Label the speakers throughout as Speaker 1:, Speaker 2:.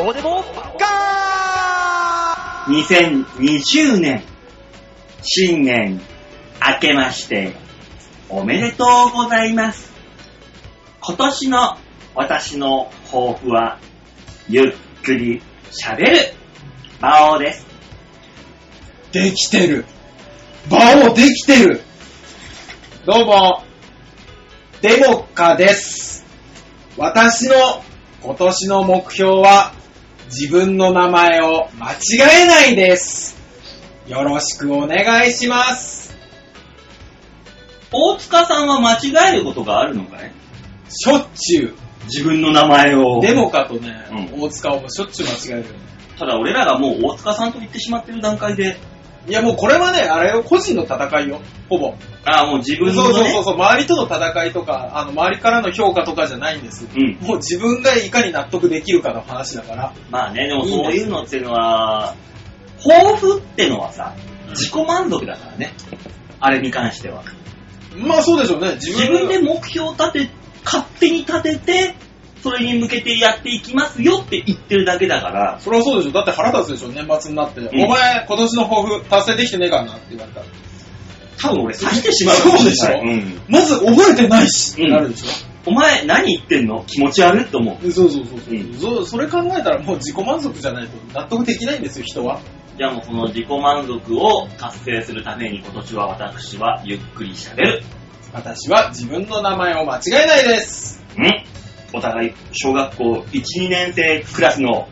Speaker 1: こうでもガ
Speaker 2: 2020年、新年、明けまして、おめでとうございます。今年の私の抱負は、ゆっくり喋る、魔王です。
Speaker 3: できてる。場をできてる。どうも、デモカです。私の今年の目標は、自分の名前を間違えないです。よろしくお願いします。
Speaker 2: 大塚さんは間違えることがあるのかい？
Speaker 3: しょっちゅ
Speaker 2: 自分の名前を。
Speaker 3: う。デモカとね、
Speaker 2: う
Speaker 3: 大塚をしょっちゅう間違えるよね。
Speaker 2: ただ俺らがもう大塚さんと言ってしまってる段階で、
Speaker 3: いやもうこれはね、あれよ、個人の戦いよ。ほぼ。
Speaker 2: ああ、もう自分のね、
Speaker 3: そうそうそうそう、周りとの戦いとか、あの、周りからの評価とかじゃないんです。
Speaker 2: うん。
Speaker 3: もう自分がいかに納得できるかの話だから。
Speaker 2: まあね、でもそういうのっていうのは、抱負ってのはさ、自己満足だからね。あれに関しては。
Speaker 3: まあそうでしょうね。自分
Speaker 2: で目標を立て、勝手に立てて、それに向けてやっていきますよって言ってるだけだから、
Speaker 3: それはそうでしょ。だって腹立つでしょ、年末になって。
Speaker 2: ん
Speaker 3: お前、今年の抱負達成できてねえからなって言われたら。
Speaker 2: 多分俺刺してしまう
Speaker 3: そうでしょ
Speaker 2: うん。
Speaker 3: まず覚えてないしって
Speaker 2: うん
Speaker 3: なるでしょ。
Speaker 2: お前何言ってんの？気持ち悪いと思う。
Speaker 3: そうそうそうそう、
Speaker 2: うん
Speaker 3: そ。それ考えたらもう自己満足じゃないと納得できないんですよ、人は。
Speaker 2: じゃあもうその自己満足を達成するために今年は私はゆっくり喋る。
Speaker 3: 私は自分の名前を間違えないです。
Speaker 2: んお互い小学校1、2年生クラスの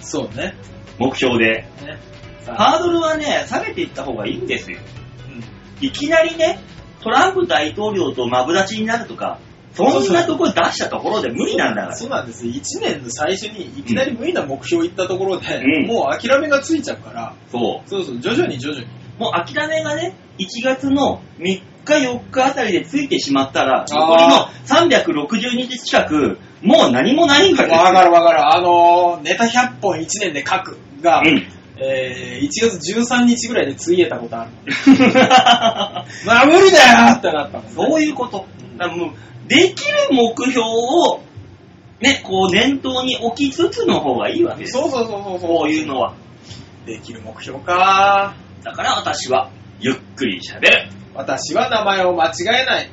Speaker 3: そうね。
Speaker 2: 目標で、
Speaker 3: ね
Speaker 2: ハードルはね、下げていった方がいいんですよ。
Speaker 3: うん
Speaker 2: いきなりね、トランプ大統領とマブダチになるとか、そんなとこ出したところで無理なんだから。
Speaker 3: そうなんです。1年の最初にいきなり無理な目標を言ったところで、
Speaker 2: うん
Speaker 3: もう諦めがついちゃうから、
Speaker 2: そう。
Speaker 3: そうそう、徐々に徐々に。
Speaker 2: もう諦めがね、1月の3日4日あたりでついてしまったら、残りの360日近く、もう何もないわけですよ。
Speaker 3: わかるわかる。あのー、ネタ100本1年で書くが、
Speaker 2: うん。
Speaker 3: えー、1月13日ぐらいでついえたことある。まあ無理だよってなったもん、ね。
Speaker 2: そういうこと。だもうできる目標を、ね、こう念頭に置きつつの方がいいわけです。
Speaker 3: そうそうそうそうそう。
Speaker 2: こういうのは。
Speaker 3: できる目標か。
Speaker 2: だから私は、ゆっくり喋る。
Speaker 3: 私は名前を間違えない。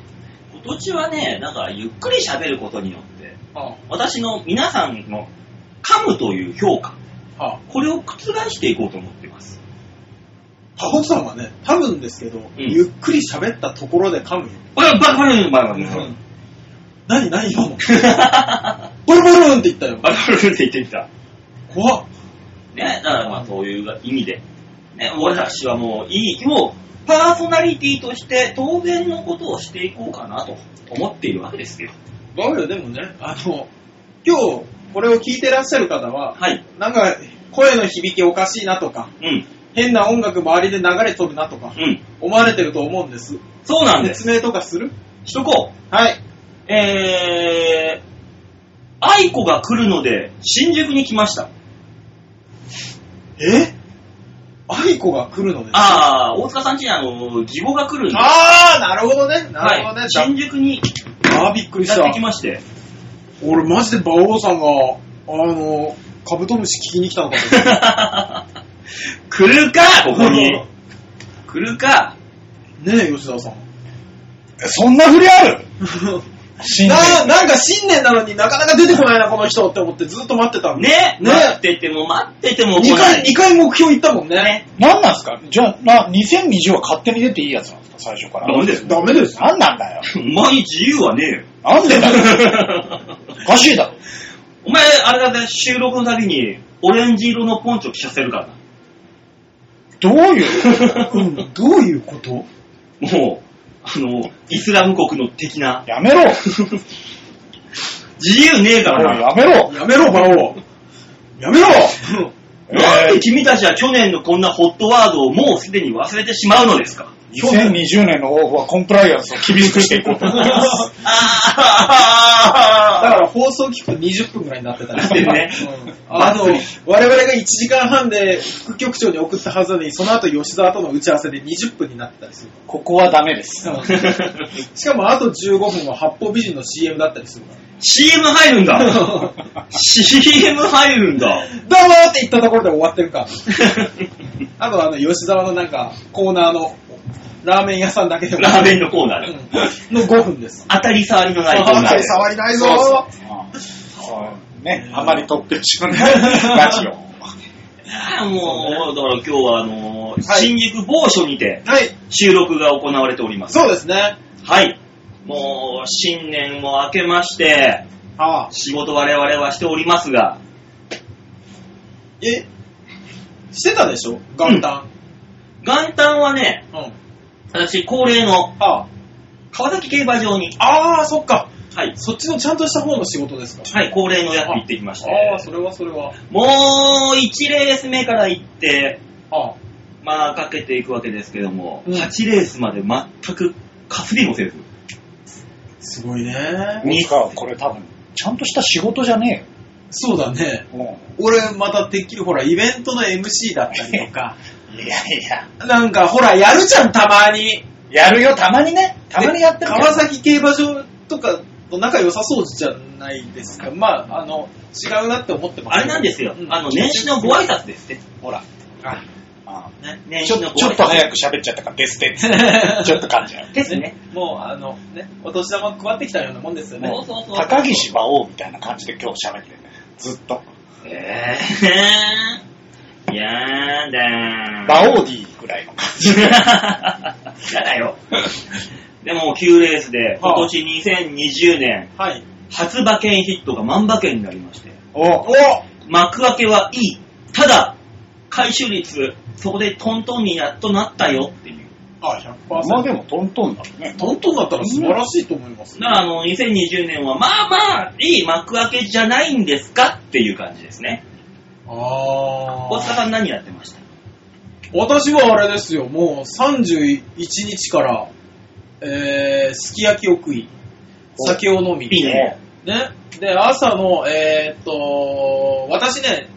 Speaker 2: 今年はね、だからゆっくり喋ることによって、
Speaker 3: は
Speaker 2: 私の皆さんの噛むという評価、
Speaker 3: あ、は
Speaker 2: これを覆していこうと思っています。
Speaker 3: あ、タコさんはね、多分ですけど、ゆっくり喋ったところで噛むよ。
Speaker 2: バカバカバカバ
Speaker 3: 何何今の ボルボルンって言ったよ。
Speaker 2: バカって言ってきた。
Speaker 3: 怖っ。
Speaker 2: ね、だからまあそういう意味で、ね、私はもういい、もうパーソナリティとして当然のことをしていこうかなと思っているわけですよ。
Speaker 3: バカよ、でもね、あの、今日、これを聞いてらっしゃる方は、
Speaker 2: はい。
Speaker 3: なんか、声の響きおかしいなとか、
Speaker 2: うん。
Speaker 3: 変な音楽周りで流れとるなとか、
Speaker 2: うん。
Speaker 3: 思われてると思うんです。
Speaker 2: そうなんです。
Speaker 3: 説明とかする？
Speaker 2: しとこ
Speaker 3: はい。
Speaker 2: う。えー、愛子が来るので新宿に来ました。
Speaker 3: え？愛子が来るのです
Speaker 2: あー、大塚さんちにあの、義母が来るんで。
Speaker 3: あー、なるほどね。なるほどね。
Speaker 2: はい。新宿に
Speaker 3: あー、びっくりした
Speaker 2: やってき。まして。
Speaker 3: 俺マジで馬王さんが、あの、カブトムシ聞きに来たのかと。
Speaker 2: 来るか、ここに。来るか。
Speaker 3: ねえ、吉田さん。
Speaker 4: そんな振りある？新年
Speaker 3: ななんか新年なのになかなか出てこないな、この人って思ってずっと待ってたの。
Speaker 2: ね、
Speaker 3: ね
Speaker 2: 待ってても待ってても来
Speaker 3: 2
Speaker 2: ない
Speaker 3: 回、二回目標言ったもんね。
Speaker 2: ね。
Speaker 4: 何なんすか？じゃあ、な、2020は勝手に出ていいやつなんですか最初から。
Speaker 2: なんです
Speaker 3: ダメです。
Speaker 4: 何なんだよ。
Speaker 2: お前に自由はねえよ。
Speaker 4: なんでだよ。おかしいだろ。
Speaker 2: お前、あれだね、収録のたびに、オレンジ色のポンチョ着させるから
Speaker 4: どういう
Speaker 3: うん、どういうこと？
Speaker 2: な。もう、あの、イスラム国の的な、
Speaker 4: やめろ。
Speaker 2: 自由ねえからな。
Speaker 4: やめろ。
Speaker 3: やめろ、馬王。やめろ
Speaker 2: なんで君たちは去年のこんなホットワードをもうすでに忘れてしまうのですか
Speaker 4: ？2020年の抱負はコンプライアンスを厳しくしていこうと思います。
Speaker 2: あ
Speaker 3: だから放送聞くと20分ぐらいになってたりして
Speaker 2: ね
Speaker 3: うんあの、我々が1時間半で副局長に送ったはずなのに、その後吉沢との打ち合わせで20分になってたりする。
Speaker 4: ここはダメです。
Speaker 3: しかもあと15分は八方美人の CM だったりするから。
Speaker 2: CM 入るんだ CM 入るんだ
Speaker 3: どうもって言ったところで終わってるか。あとあの、吉沢のなんか、コーナーの、ラーメン屋さんだけでも。
Speaker 2: ラーメンのコーナーで。
Speaker 3: うんの5分です。
Speaker 2: 当たり障りのないコーナーで。
Speaker 3: 触りないぞ
Speaker 4: そうね、あまり突拍子のないラジオ。
Speaker 2: ああもう、だから今日はあのー
Speaker 3: はい
Speaker 2: 新宿某所にて
Speaker 3: はい、
Speaker 2: 収録が行われております。
Speaker 3: そうですね。
Speaker 2: はい。もう、新年も明けまして、
Speaker 3: ああ。
Speaker 2: 仕事我々はしておりますが、
Speaker 3: え？してたでしょ？元旦。
Speaker 2: 元旦はね、
Speaker 3: うん。
Speaker 2: 私恒例の
Speaker 3: あ
Speaker 2: 川崎競馬場に、
Speaker 3: あ。ああ、そっか。
Speaker 2: はい、
Speaker 3: そっちのちゃんとした方の仕事ですか？
Speaker 2: はい、恒例のやつ行ってきまして、
Speaker 3: ああ、それはそれは。
Speaker 2: もう、1レース目から行って、
Speaker 3: ああ。
Speaker 2: まあ、かけていくわけですけども、
Speaker 3: うん
Speaker 2: 8レースまで全くかすりもせず、
Speaker 3: すごいね。
Speaker 2: に
Speaker 4: 大塚これ多分、ちゃんとした仕事じゃね
Speaker 3: そうだね。
Speaker 4: えよ。
Speaker 3: 俺、またてっきりほら、イベントの MC だったりとか、
Speaker 4: いやいや。
Speaker 3: なんかほら、やるじゃん、たまに。
Speaker 4: やるよ、たまにね。たまにやってる
Speaker 3: 川崎競馬場とかと仲良さそうじゃないですか。まあ、あの、違うなって思ってます
Speaker 2: あれなんですよ、
Speaker 3: うん
Speaker 2: あの、年始のご挨拶ですって。
Speaker 4: ほら。
Speaker 3: あ
Speaker 4: あ
Speaker 2: ね、年
Speaker 4: ちょちょっと早く喋っちゃったからですって。ちょっと感じゃう。
Speaker 2: ですね。
Speaker 3: もう、あの、ね、お年玉配ってきたようなもんですよね。
Speaker 2: そうそうそう。
Speaker 4: 高岸馬王みたいな感じで今日喋ってる。ずっと。
Speaker 2: えー、やだー。
Speaker 4: 馬王 D ぐらいの感じ。
Speaker 2: やだよ。でも9レースで、今年2020年、
Speaker 3: はい。
Speaker 2: 初馬券ヒットが万馬券になりまして、
Speaker 4: お
Speaker 3: お
Speaker 2: 幕開けはいい。ただ、回収率、そこでトントンにやっとなったよっていう。
Speaker 3: あ、100%。
Speaker 4: まあでもトントンだね。
Speaker 3: トントンだったら素晴らしいと思います。
Speaker 2: だからあの、2020年は、まあまあ、いい幕開けじゃないんですかっていう感じですね。
Speaker 3: あ
Speaker 2: 大塚さん何やってました？
Speaker 3: 私はあれですよ、もう31日から、えー、すき焼きを食い、酒を飲み、
Speaker 2: いいね。
Speaker 3: ね。で、朝の、えーっと、私ね、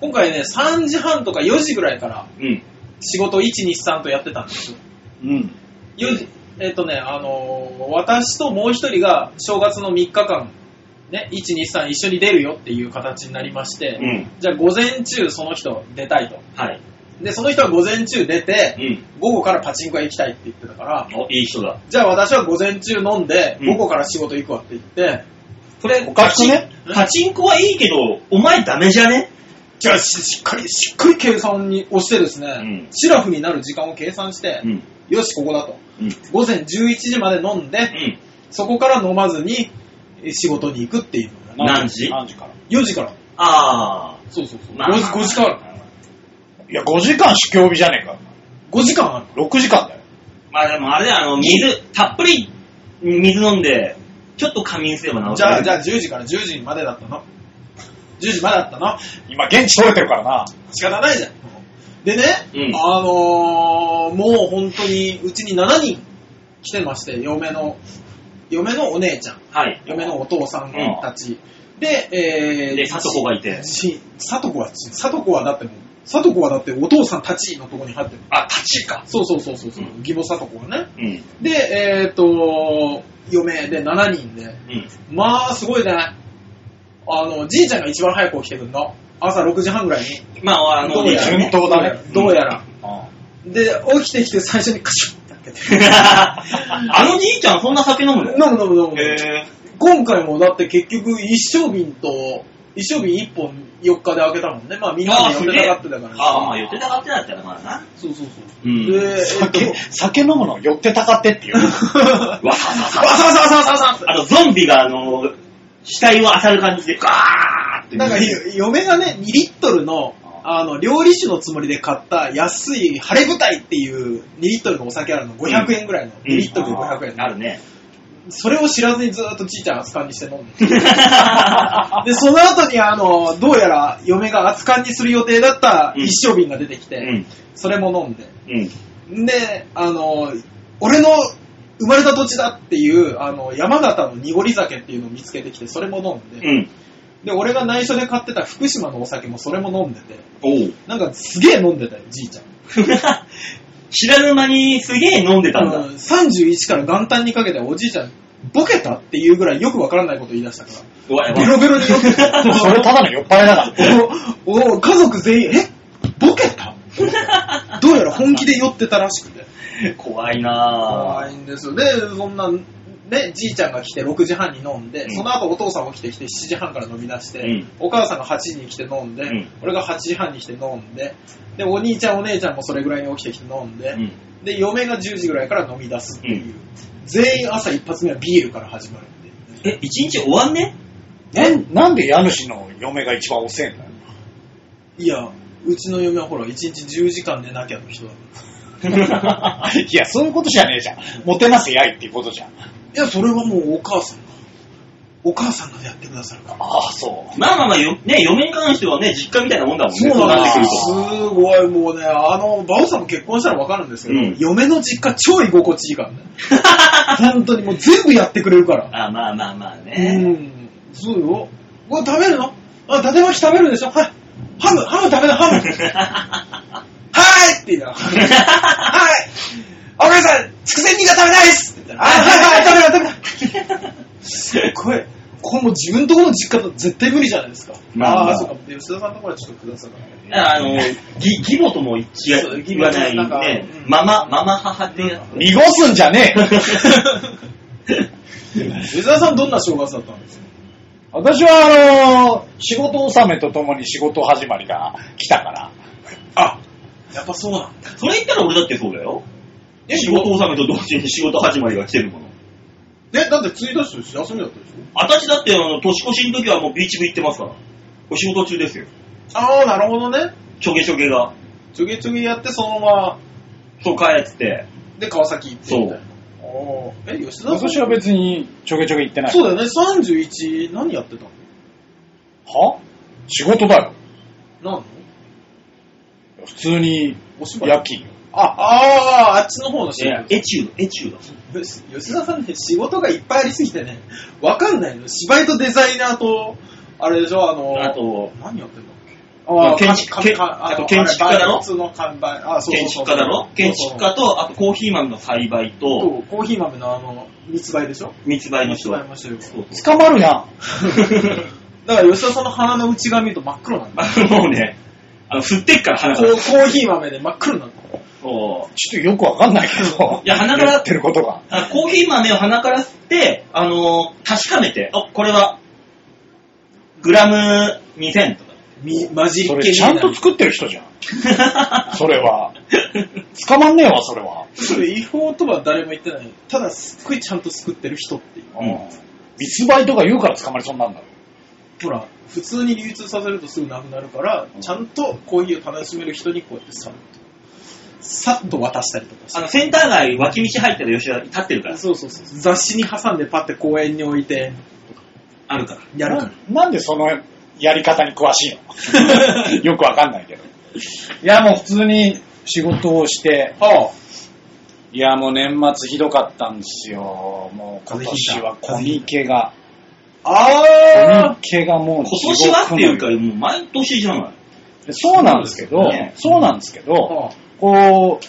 Speaker 3: 今回ね、3時半とか4時ぐらいから
Speaker 2: うん。
Speaker 3: 仕事1、2、3とやってたんですよ。
Speaker 4: うん。
Speaker 3: 4時、えーっとね、あのー私ともう一人が正月の3日間、ね、1、2、3一緒に出るよっていう形になりまして、
Speaker 2: うん。
Speaker 3: じゃあ午前中その人出たいと。
Speaker 2: はい。
Speaker 3: で、その人は午前中出て、
Speaker 2: うん。
Speaker 3: 午後からパチンコ屋行きたいって言ってたから、
Speaker 2: お、いい人だ。
Speaker 3: じゃあ私は午前中飲んで、
Speaker 2: うん
Speaker 3: 午後から仕事行くわって言って、
Speaker 2: それ、
Speaker 4: おかしくね？
Speaker 2: パチンコはいいけど、お前ダメじゃね？
Speaker 3: じゃあししっかり、しっかり計算に押してですね、
Speaker 2: うん
Speaker 3: シラフになる時間を計算して、
Speaker 2: うん。
Speaker 3: よし、ここだと。
Speaker 2: うん。
Speaker 3: 午前11時まで飲んで、
Speaker 2: うん。
Speaker 3: そこから飲まずにえ仕事に行くっていうのが
Speaker 2: 何時？
Speaker 4: 何時から
Speaker 3: 4時から。
Speaker 2: あ
Speaker 3: そうそうそう。
Speaker 2: まあ
Speaker 3: 5, 時5時間。
Speaker 4: いや、5時間試供日じゃねえか。
Speaker 3: 5時間ある。
Speaker 4: 6時間だよ。
Speaker 2: ー。まあでもあれだよ、あの、水、たっぷり水飲んで、ちょっと仮眠すれば治
Speaker 3: じゃあ、
Speaker 2: る
Speaker 3: じゃあ10時から10時までだったの。10時までだったの？
Speaker 4: 今、現地取れてるからな。
Speaker 3: 仕方ないじゃん。でね、
Speaker 2: うん
Speaker 3: あのー、もう本当に、うちに7人来てまして、嫁の、嫁のお姉ちゃん、
Speaker 2: はい。
Speaker 3: 嫁のお父さんたち。で、えー、
Speaker 2: で、里子がいて。
Speaker 3: し、さとこは、さとこはだってもう、さとこはだってお父さんたちのとこに入ってる。
Speaker 2: あ、立ちか。
Speaker 3: そうそうそうそうそう、
Speaker 2: うん
Speaker 3: 義母さとこがね。
Speaker 2: うん。
Speaker 3: で、えっ、と、嫁で7人で、
Speaker 2: うん。
Speaker 3: まあ、すごいね。あの、じいちゃんが一番早く起きてくるの？朝6時半ぐらいに。
Speaker 2: まあ、あの、
Speaker 3: どうやら
Speaker 4: 順当だね
Speaker 3: どうやら。
Speaker 4: うん
Speaker 3: で、起きてきて最初にカシュッって開けて。
Speaker 2: あのじいちゃんそんな酒飲むの？
Speaker 3: 飲む飲む飲む。
Speaker 2: へ
Speaker 3: 今回もだって結局一升瓶と、一升瓶1本4日で開けたもんね。まあみんなで寄ってたがってたから。
Speaker 2: ああ、まあ、予定たがってなったらまあな。
Speaker 3: そうそうそう。
Speaker 2: うん
Speaker 3: で、えっと、
Speaker 4: 酒、酒飲むの寄ってたかってっていう。
Speaker 2: わささ
Speaker 3: わ
Speaker 2: さ。
Speaker 3: さわさわさわさ
Speaker 2: あの、ゾンビが、あの、死体を当たる感じで、ガーって。
Speaker 3: なんか、嫁がね、2リットルの、あの、料理酒のつもりで買った安い晴れ舞台っていう2リットルのお酒あるの、500円ぐらいの。
Speaker 2: うん
Speaker 3: 2リットルで500円の。
Speaker 2: あるね。
Speaker 3: それを知らずにずっとじいちゃん熱燗にして飲んで。で、その後にあの、どうやら嫁が熱燗にする予定だった一升瓶が出てきて、
Speaker 2: うん。
Speaker 3: それも飲んで。
Speaker 2: うん。
Speaker 3: で、あの、俺の生まれた土地だっていう、あの、山形の濁り酒っていうのを見つけてきて、それも飲んで、
Speaker 2: うん。
Speaker 3: で、俺が内緒で買ってた福島のお酒もそれも飲んでて、
Speaker 2: おう。
Speaker 3: なんかすげえ飲んでたよ、じいちゃん。
Speaker 2: 知らぬ間にすげえ飲んでたんだ。
Speaker 3: うん31から元旦にかけておじいちゃんボケたっていうぐらいよくわからないこと言い出したから、ベロベロに酔ってて
Speaker 4: それただの酔っ払いだから。
Speaker 3: おお家族全員、え？ボケた？どうやら本気で酔ってたらしくて。
Speaker 2: 怖いな
Speaker 3: 怖いんですよ。で、そんな、ね、じいちゃんが来て6時半に飲んで、
Speaker 2: うん
Speaker 3: その後お父さん起きてきて7時半から飲み出して、
Speaker 2: うん
Speaker 3: お母さんが8時に来て飲んで、
Speaker 2: うん
Speaker 3: 俺が8時半に来て飲んで、で、お兄ちゃんお姉ちゃんもそれぐらいに起きてきて飲んで、
Speaker 2: うん。
Speaker 3: で、嫁が10時ぐらいから飲み出すっていう。
Speaker 2: うん
Speaker 3: 全員朝一発目はビールから始まるんで。
Speaker 2: え、一日終わんね？
Speaker 4: なんなんで家主の嫁が一番遅いんだよ。
Speaker 3: いや、うちの嫁はほら、1日10時間寝なきゃの人だから。
Speaker 4: いや、そういうことじゃねえじゃん。モテますやいっていうことじゃん。
Speaker 3: いや、それはもうお母さんが、お母さんがやってくださるから。
Speaker 4: ああ、そう。
Speaker 2: まあまあまあ、よね、嫁に関してはね、実家みたいなもんだもんね。
Speaker 3: そうな
Speaker 2: ってくる
Speaker 3: よ。すごい、もうね、あの、バオさんも結婚したらわかるんですけど、
Speaker 2: うん
Speaker 3: 嫁の実家超居心地いいからね。本当にもう全部やってくれるから。
Speaker 2: と。あ、まあまあまあ
Speaker 3: う
Speaker 2: ね。
Speaker 3: ん。そうよ。うわ、食べるの？あ、伊達巻き食べるでしょ？はい。ハム、ハム食べな、ハム。いって言いながら。はい。お母さん、つくせん煮が食べないっすって言ったら、あ、はいはい、食べな、食べな。すっごい。これもう自分のところの実家と絶対無理じゃないですか。
Speaker 2: まあまあ
Speaker 3: あー、そうか。吉田さんのところはちょっとくださいから。
Speaker 2: あの、義義母とも違
Speaker 3: そう
Speaker 2: う、言わない
Speaker 3: なんか
Speaker 2: ね
Speaker 3: う。ん
Speaker 2: ママ、ママ母ってやつ。
Speaker 4: 濁すんじゃねえ
Speaker 3: 吉田さんどんな正月だったんですか？
Speaker 4: 私は、あの仕事納めとともに仕事始まりが来たから。
Speaker 3: あ、やっぱそうなんだ。
Speaker 2: それ言ったら俺だってそうだよ。
Speaker 3: え
Speaker 2: 仕事納めと同時に仕事始まりが来てるもの。
Speaker 3: え、だって1日と休みだったでしょ？
Speaker 2: 私だって、あの、年越しの時はもうビーチ部行ってますから。お仕事中ですよ。
Speaker 3: ああ、なるほどね。
Speaker 2: ちょげちょげが。
Speaker 3: ちょげちょげやってそのまま、
Speaker 2: そう帰って。
Speaker 3: で、川崎行って
Speaker 2: そう
Speaker 3: みたいな。おーえ、吉田さん？
Speaker 4: 私は別にちょげちょげ行ってない。
Speaker 3: そうだよね、31、何やってたの？
Speaker 4: は？仕事だよ。
Speaker 3: 何の？
Speaker 4: 普通に
Speaker 3: お芝居？
Speaker 4: 夜勤よ。
Speaker 3: あ、ああ、あっちの方の仕事。
Speaker 2: エチュード、エチュード。
Speaker 3: 吉田さんね、仕事がいっぱいありすぎてね、わかんないの。芝居とデザイナーと、あれでしょ、あの、
Speaker 2: あと、
Speaker 3: 何やってんだっけ？
Speaker 2: あ建築家だろ？
Speaker 3: あれ普通の看板。あ、そう
Speaker 2: 建築家だろ？建築家と、あとコーヒー豆の栽培
Speaker 3: そ
Speaker 2: と、
Speaker 3: うコーヒー豆のあの、密売でしょ？
Speaker 2: 密売の人。
Speaker 4: 捕まるやん。
Speaker 3: だから吉田さんの鼻の内側見ると真っ黒なんだ。
Speaker 2: う。もうね、あの、吸ってっから鼻
Speaker 3: コ
Speaker 2: から。
Speaker 3: ーコーヒー豆で真っ黒なんだ。
Speaker 2: そう
Speaker 4: ちょっとよくわかんないけど。
Speaker 2: いや鼻から
Speaker 4: やってることが。
Speaker 2: あコーヒー豆を鼻から吸って、あのー確かめて、あ、これは、グラム2000とか。
Speaker 3: み、混じり
Speaker 4: そ
Speaker 3: っけ
Speaker 4: れちゃんと作ってる人じゃん。それは。捕まんねえわ、それは。
Speaker 3: それ違法とは誰も言ってない。ただ、すっごいちゃんと作ってる人っていう。
Speaker 2: うん
Speaker 4: 密売とか言うから捕まりそうになるんだろ。
Speaker 3: ほら、普通に流通させるとすぐなくなるから、ちゃんとコーヒーを楽しめる人にこうやってさっと、さっと渡したりとか
Speaker 2: あの、センター街脇道入ったら吉田立ってるから。
Speaker 3: そうそうそう。雑誌に挟んでパッて公園に置いて、
Speaker 2: あるから。
Speaker 3: やるから。
Speaker 4: ななんでそのやり方に詳しいの？よくわかんないけど。いや、もう普通に仕事をして、
Speaker 3: はあ、
Speaker 4: いや、もう年末ひどかったんですよ。もう今年はコミケが、コ
Speaker 3: あ
Speaker 4: ミケがもう
Speaker 2: 今年はっていうか、もう毎年じゃない。
Speaker 4: そうなんですけど、
Speaker 2: そうですね
Speaker 4: そうなんですけど、
Speaker 3: はあ、
Speaker 4: こ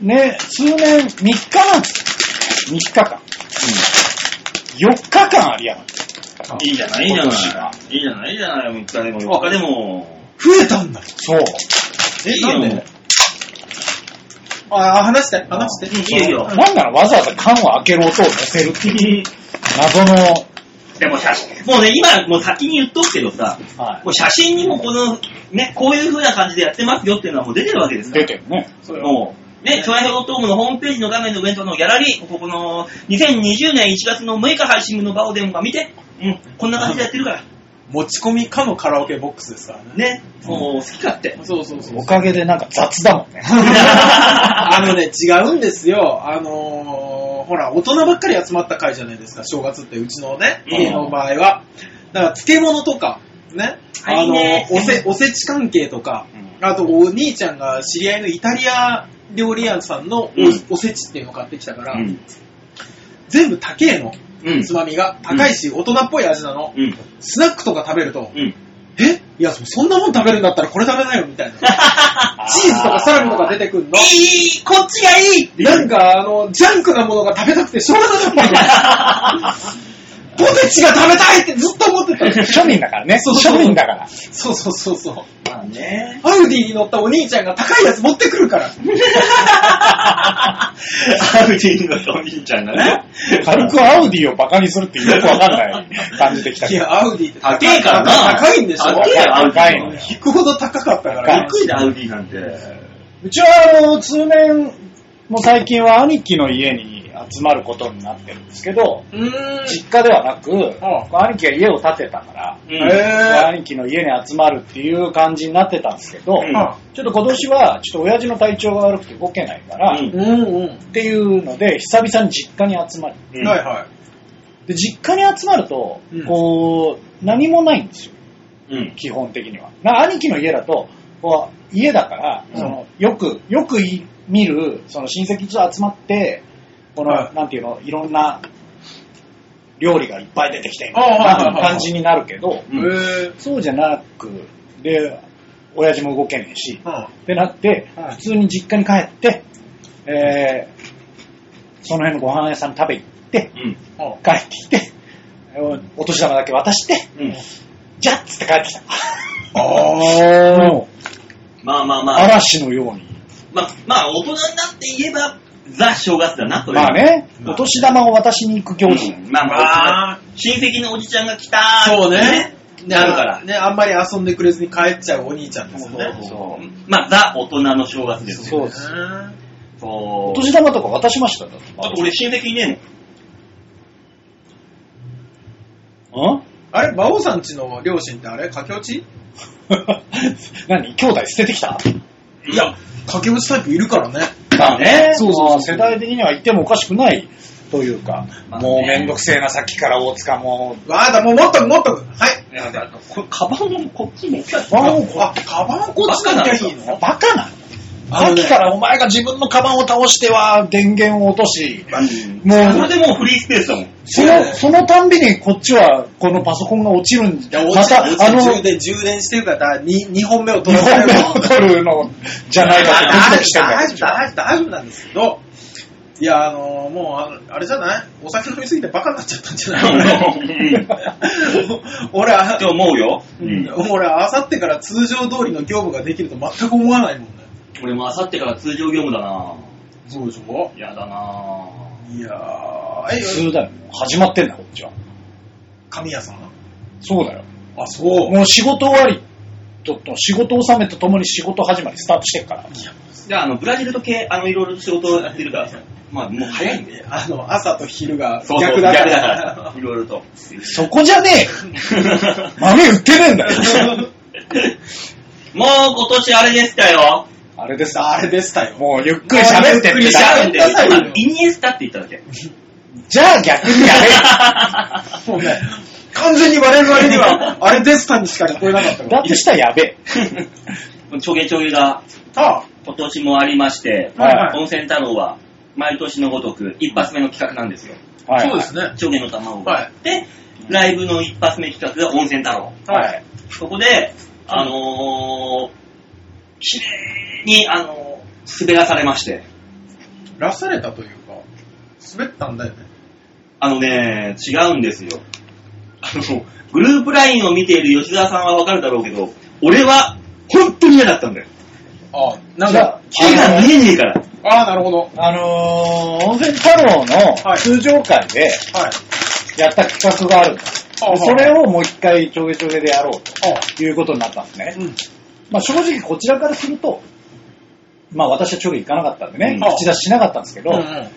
Speaker 4: う、ね、数年、3日なんですよ。3日間。4日間ありやがって。
Speaker 2: いいじゃない、いいじゃない。いいじゃない、いいじゃない。3日でも4日でも。
Speaker 3: 増えたんだ。
Speaker 4: そう。
Speaker 3: え、
Speaker 2: いいよ
Speaker 3: なんで？あ、話して、話して。
Speaker 2: いいよいいよ
Speaker 4: なんならわざわざ缶を開ける音を乗せるっていう 謎の、
Speaker 2: でも写真、もうね、今、もう先に言っとくけどさ、
Speaker 4: はい
Speaker 2: もう写真にもこの、ね、こういう風な感じでやってますよっていうのはもう出てるわけですから。
Speaker 4: 出てるね。
Speaker 3: それは
Speaker 2: もう、ね、チョアヘロトームのホームページの画面の上のギャラリー、ここの2020年1月の6日配信の場をでもか見て、うん、こんな感じでやってるから。
Speaker 3: 持ち込みかのカラオケボックスですからね。
Speaker 2: ね、もう好き勝手。
Speaker 3: そうそうそう
Speaker 4: お。かげでなんか雑だもんね。
Speaker 3: あのね、違うんですよ。あのー、ほら、大人ばっかり集まった会じゃないですか、正月って、うちのね、
Speaker 2: うん
Speaker 3: 家の場合は。だから、漬物とか、ね、あのおせ、おせち関係とか、あと、お兄ちゃんが知り合いのイタリア料理屋さんのお,、せちっていうのを買ってきたから、
Speaker 2: うん。
Speaker 3: 全部高えの、
Speaker 2: うん
Speaker 3: つ。まみが。高いし、大人っぽい味なの。
Speaker 2: うん。
Speaker 3: スナックとか食べると、
Speaker 2: うん。
Speaker 3: え？いや、そんなもん食べるんだったらこれ食べなよ、みたいな。チーズとかサラミとか出てくんの？
Speaker 2: いいこっちがいい
Speaker 3: なんか、あの、ジャンクなものが食べたくてしょうがなかったの。ポテチが食べたいってずっと思ってたの。
Speaker 4: 庶民だからね。
Speaker 3: そうそう
Speaker 4: 庶民だから。
Speaker 3: そうそうそうそう。
Speaker 2: まあね。
Speaker 3: アウディに乗ったお兄ちゃんが高いやつ持ってくるから。
Speaker 2: アウディのお兄ちゃんがね。
Speaker 4: 軽くアウディをバカにするってよくわかんない感じできたけど。
Speaker 3: いや、アウディって
Speaker 2: 高いからな
Speaker 3: 高いんでしょ
Speaker 2: 高い
Speaker 4: 高いのよ
Speaker 3: 引くほど高かったから。
Speaker 2: 低いでアウディなんて。
Speaker 4: うちはあの、通年、もう最近は兄貴の家に集まることになってるんですけど。実家ではなく、
Speaker 3: あ
Speaker 4: 兄貴が家を建てたから、
Speaker 2: うん。
Speaker 4: 兄貴の家に集まるっていう感じになってたんですけど、
Speaker 2: うん
Speaker 4: ちょっと今年は、ちょっと親父の体調が悪くて動けないから、
Speaker 2: うん
Speaker 4: っ。ていうので、久々に実家に集まる。
Speaker 2: うん
Speaker 3: はいは
Speaker 4: で、実家に集まると
Speaker 3: うん、
Speaker 4: こう、何もないんですよ、
Speaker 2: うん。
Speaker 4: 基本的には。な兄貴の家だと、こう家だから、
Speaker 3: うん
Speaker 4: そのよく、よくい見る、その親戚と集まって、この、
Speaker 3: はい
Speaker 4: なんていうの、いろんな料理がいっぱい出てきてみたいな感じになるけど。そうじゃなく、で、親父も動けねえし、ってなって、
Speaker 3: はい
Speaker 4: 普通に実家に帰って、えー、その辺のご飯屋さんに食べ行って、
Speaker 2: うん。
Speaker 4: 帰ってきて、お年玉だけ渡して、
Speaker 2: うん。
Speaker 4: じゃっつって帰ってきた。
Speaker 3: あ
Speaker 4: もう、
Speaker 2: まあまあまあ。
Speaker 4: 嵐のように。
Speaker 2: まあ、まあ、大人になって言えば、ザ正月だな、という。
Speaker 4: まあね、
Speaker 3: まあ
Speaker 4: お年玉を渡しに行く行事。
Speaker 2: うんまあま
Speaker 3: ま
Speaker 2: あ、親戚のおじちゃんが来たー
Speaker 3: そうね
Speaker 2: ってなるから。
Speaker 3: ね、あんまり遊んでくれずに帰っちゃうお兄ちゃんですよね。
Speaker 2: そうまあ、ザ大人の正月ですよ。
Speaker 4: そうです。
Speaker 3: うん
Speaker 2: そう。
Speaker 4: お年玉とか渡しました？よだって
Speaker 2: あと俺親戚いね
Speaker 4: うん？
Speaker 3: あれ、馬王さんちの両親ってあれ？駆け落ち？
Speaker 4: 何？兄弟捨ててきた？
Speaker 2: えの。いや、
Speaker 3: 駆け落ちタイプいるからね。
Speaker 2: まあね。
Speaker 4: そうそう世代的には言ってもおかしくないというか、
Speaker 2: まあね
Speaker 4: もうめんどくせえな、さっきから大塚も。
Speaker 3: わあだ、もう持っとく持っとく。はい。
Speaker 2: いや、だからこれ、カバンをこっちに。
Speaker 4: バンをこ
Speaker 3: あ、カバンこっちに行きゃいいの
Speaker 4: バカなのさっきからお前が自分のカバンを倒しては電源を落とし、
Speaker 2: もう、それでもうフリースペースだもん。
Speaker 4: その、そのたんびにこっちはこのパソコンが落ちるん
Speaker 3: いや、
Speaker 4: ま
Speaker 3: 落ち
Speaker 4: た、あの、
Speaker 3: 充電、充電してるから、に2本目を取
Speaker 4: 2
Speaker 3: らせ
Speaker 4: 本目を取るのじゃないかってドキドキしてんだ。よ
Speaker 3: 大丈夫、大丈夫、大丈夫なんですけど、いや、あのもうあれじゃない？お酒飲みすぎてバカになっちゃったんじゃない？俺、あ
Speaker 2: って思うよ。う
Speaker 3: うん。
Speaker 2: ん。
Speaker 3: 俺、あさってから通常通りの業務ができると全く思わないもん。ね。
Speaker 2: 俺もあさってから通常業務だな
Speaker 3: そうでしょ？
Speaker 2: やだない
Speaker 3: やー、え、
Speaker 4: 普通だよ。始まってんだ、こっちは。
Speaker 3: 神谷さん？
Speaker 4: そうだよ。
Speaker 3: あ、そう。
Speaker 4: もう仕事終わりと、と仕事納めとともに仕事始まりスタートしてっから。
Speaker 2: じゃあ、あの、ブラジルと系、あの、いろいろ仕事をやってるからさ。まあ、もう早いんで。
Speaker 3: あの、朝と昼が
Speaker 2: そうそう
Speaker 3: 逆だから。
Speaker 2: から。いろいろと。
Speaker 4: そこじゃねえよ 豆売ってねえんだよ。
Speaker 2: もう今年あれでしたよ。
Speaker 4: あれです
Speaker 3: あれでしたよ。
Speaker 4: もうゆっくり喋って
Speaker 3: ゆっくり
Speaker 4: って
Speaker 3: 喋って
Speaker 2: 喋って、イニエスタって言っただけ。
Speaker 4: じゃあ逆にやれ。
Speaker 3: もうね、完全に我々には、あれでしたにしか聞こえなかったから。
Speaker 4: だとしたらやべえ。
Speaker 2: ちょげちょげが
Speaker 3: あ
Speaker 2: 今年もありまして、
Speaker 3: はいはい
Speaker 2: 温泉太郎は毎年のごとく一発目の企画なんですよ。
Speaker 4: はい
Speaker 3: そうですね。
Speaker 2: ちょげの卵があって、ライブの一発目企画が温泉太郎。
Speaker 4: はい。
Speaker 2: そこで、あのー、綺麗に、あのー滑らされまして、
Speaker 3: らされたというか、滑ったんだよね。
Speaker 2: あのね、違うんですよ。あの、グループラインを見ている吉沢さんはわかるだろうけど、俺は本当に嫌だったんだよ。
Speaker 3: あなんか、
Speaker 2: 手が見えねえから。
Speaker 3: ああ、なるほど。
Speaker 4: あのー、温泉太郎の
Speaker 3: はい
Speaker 4: 通常会で
Speaker 3: はい。
Speaker 4: やった企画があるんです。
Speaker 3: あ
Speaker 4: でそれをもう一回ちょげちょげでやろう
Speaker 3: あ
Speaker 4: ということになったんですね。
Speaker 3: うん。
Speaker 4: まあ正直こちらからすると、まあ私はちょげ行かなかったんでね、
Speaker 2: うん
Speaker 4: 口出ししなかったんですけど、
Speaker 3: うんうん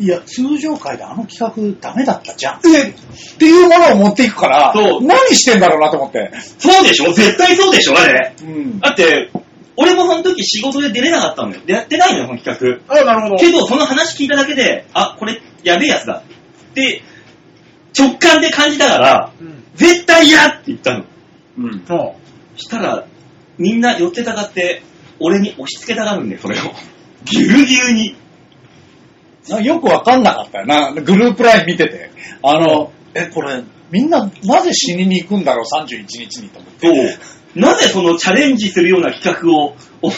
Speaker 4: いや、通常会であの企画ダメだったじゃん。
Speaker 3: え
Speaker 4: っていうものを持っていくから、
Speaker 2: そう
Speaker 4: 何してんだろうなと思って。
Speaker 2: そうでしょ？絶対そうでしょ？あれ。
Speaker 4: うん。
Speaker 2: だって、俺もその時仕事で出れなかったんだよ。でやってないのよ、この企
Speaker 3: あなるほど。
Speaker 2: 画。けど、その話聞いただけで、あ、これ、やべえやつだ。って、直感で感じたから、
Speaker 3: うん。
Speaker 2: 絶対嫌って言ったの。
Speaker 4: うん。
Speaker 3: そ
Speaker 2: したら、みんな寄ってたがって、俺に押し付けたがるんだよ、それを。ぎゅうぎゅうに。
Speaker 4: よくわかんなかったよな、グループライン見てて。あの、え、これ、みんななぜ死にに行くんだろう、31日にと思って。
Speaker 2: なぜそのチャレンジするような企画を、お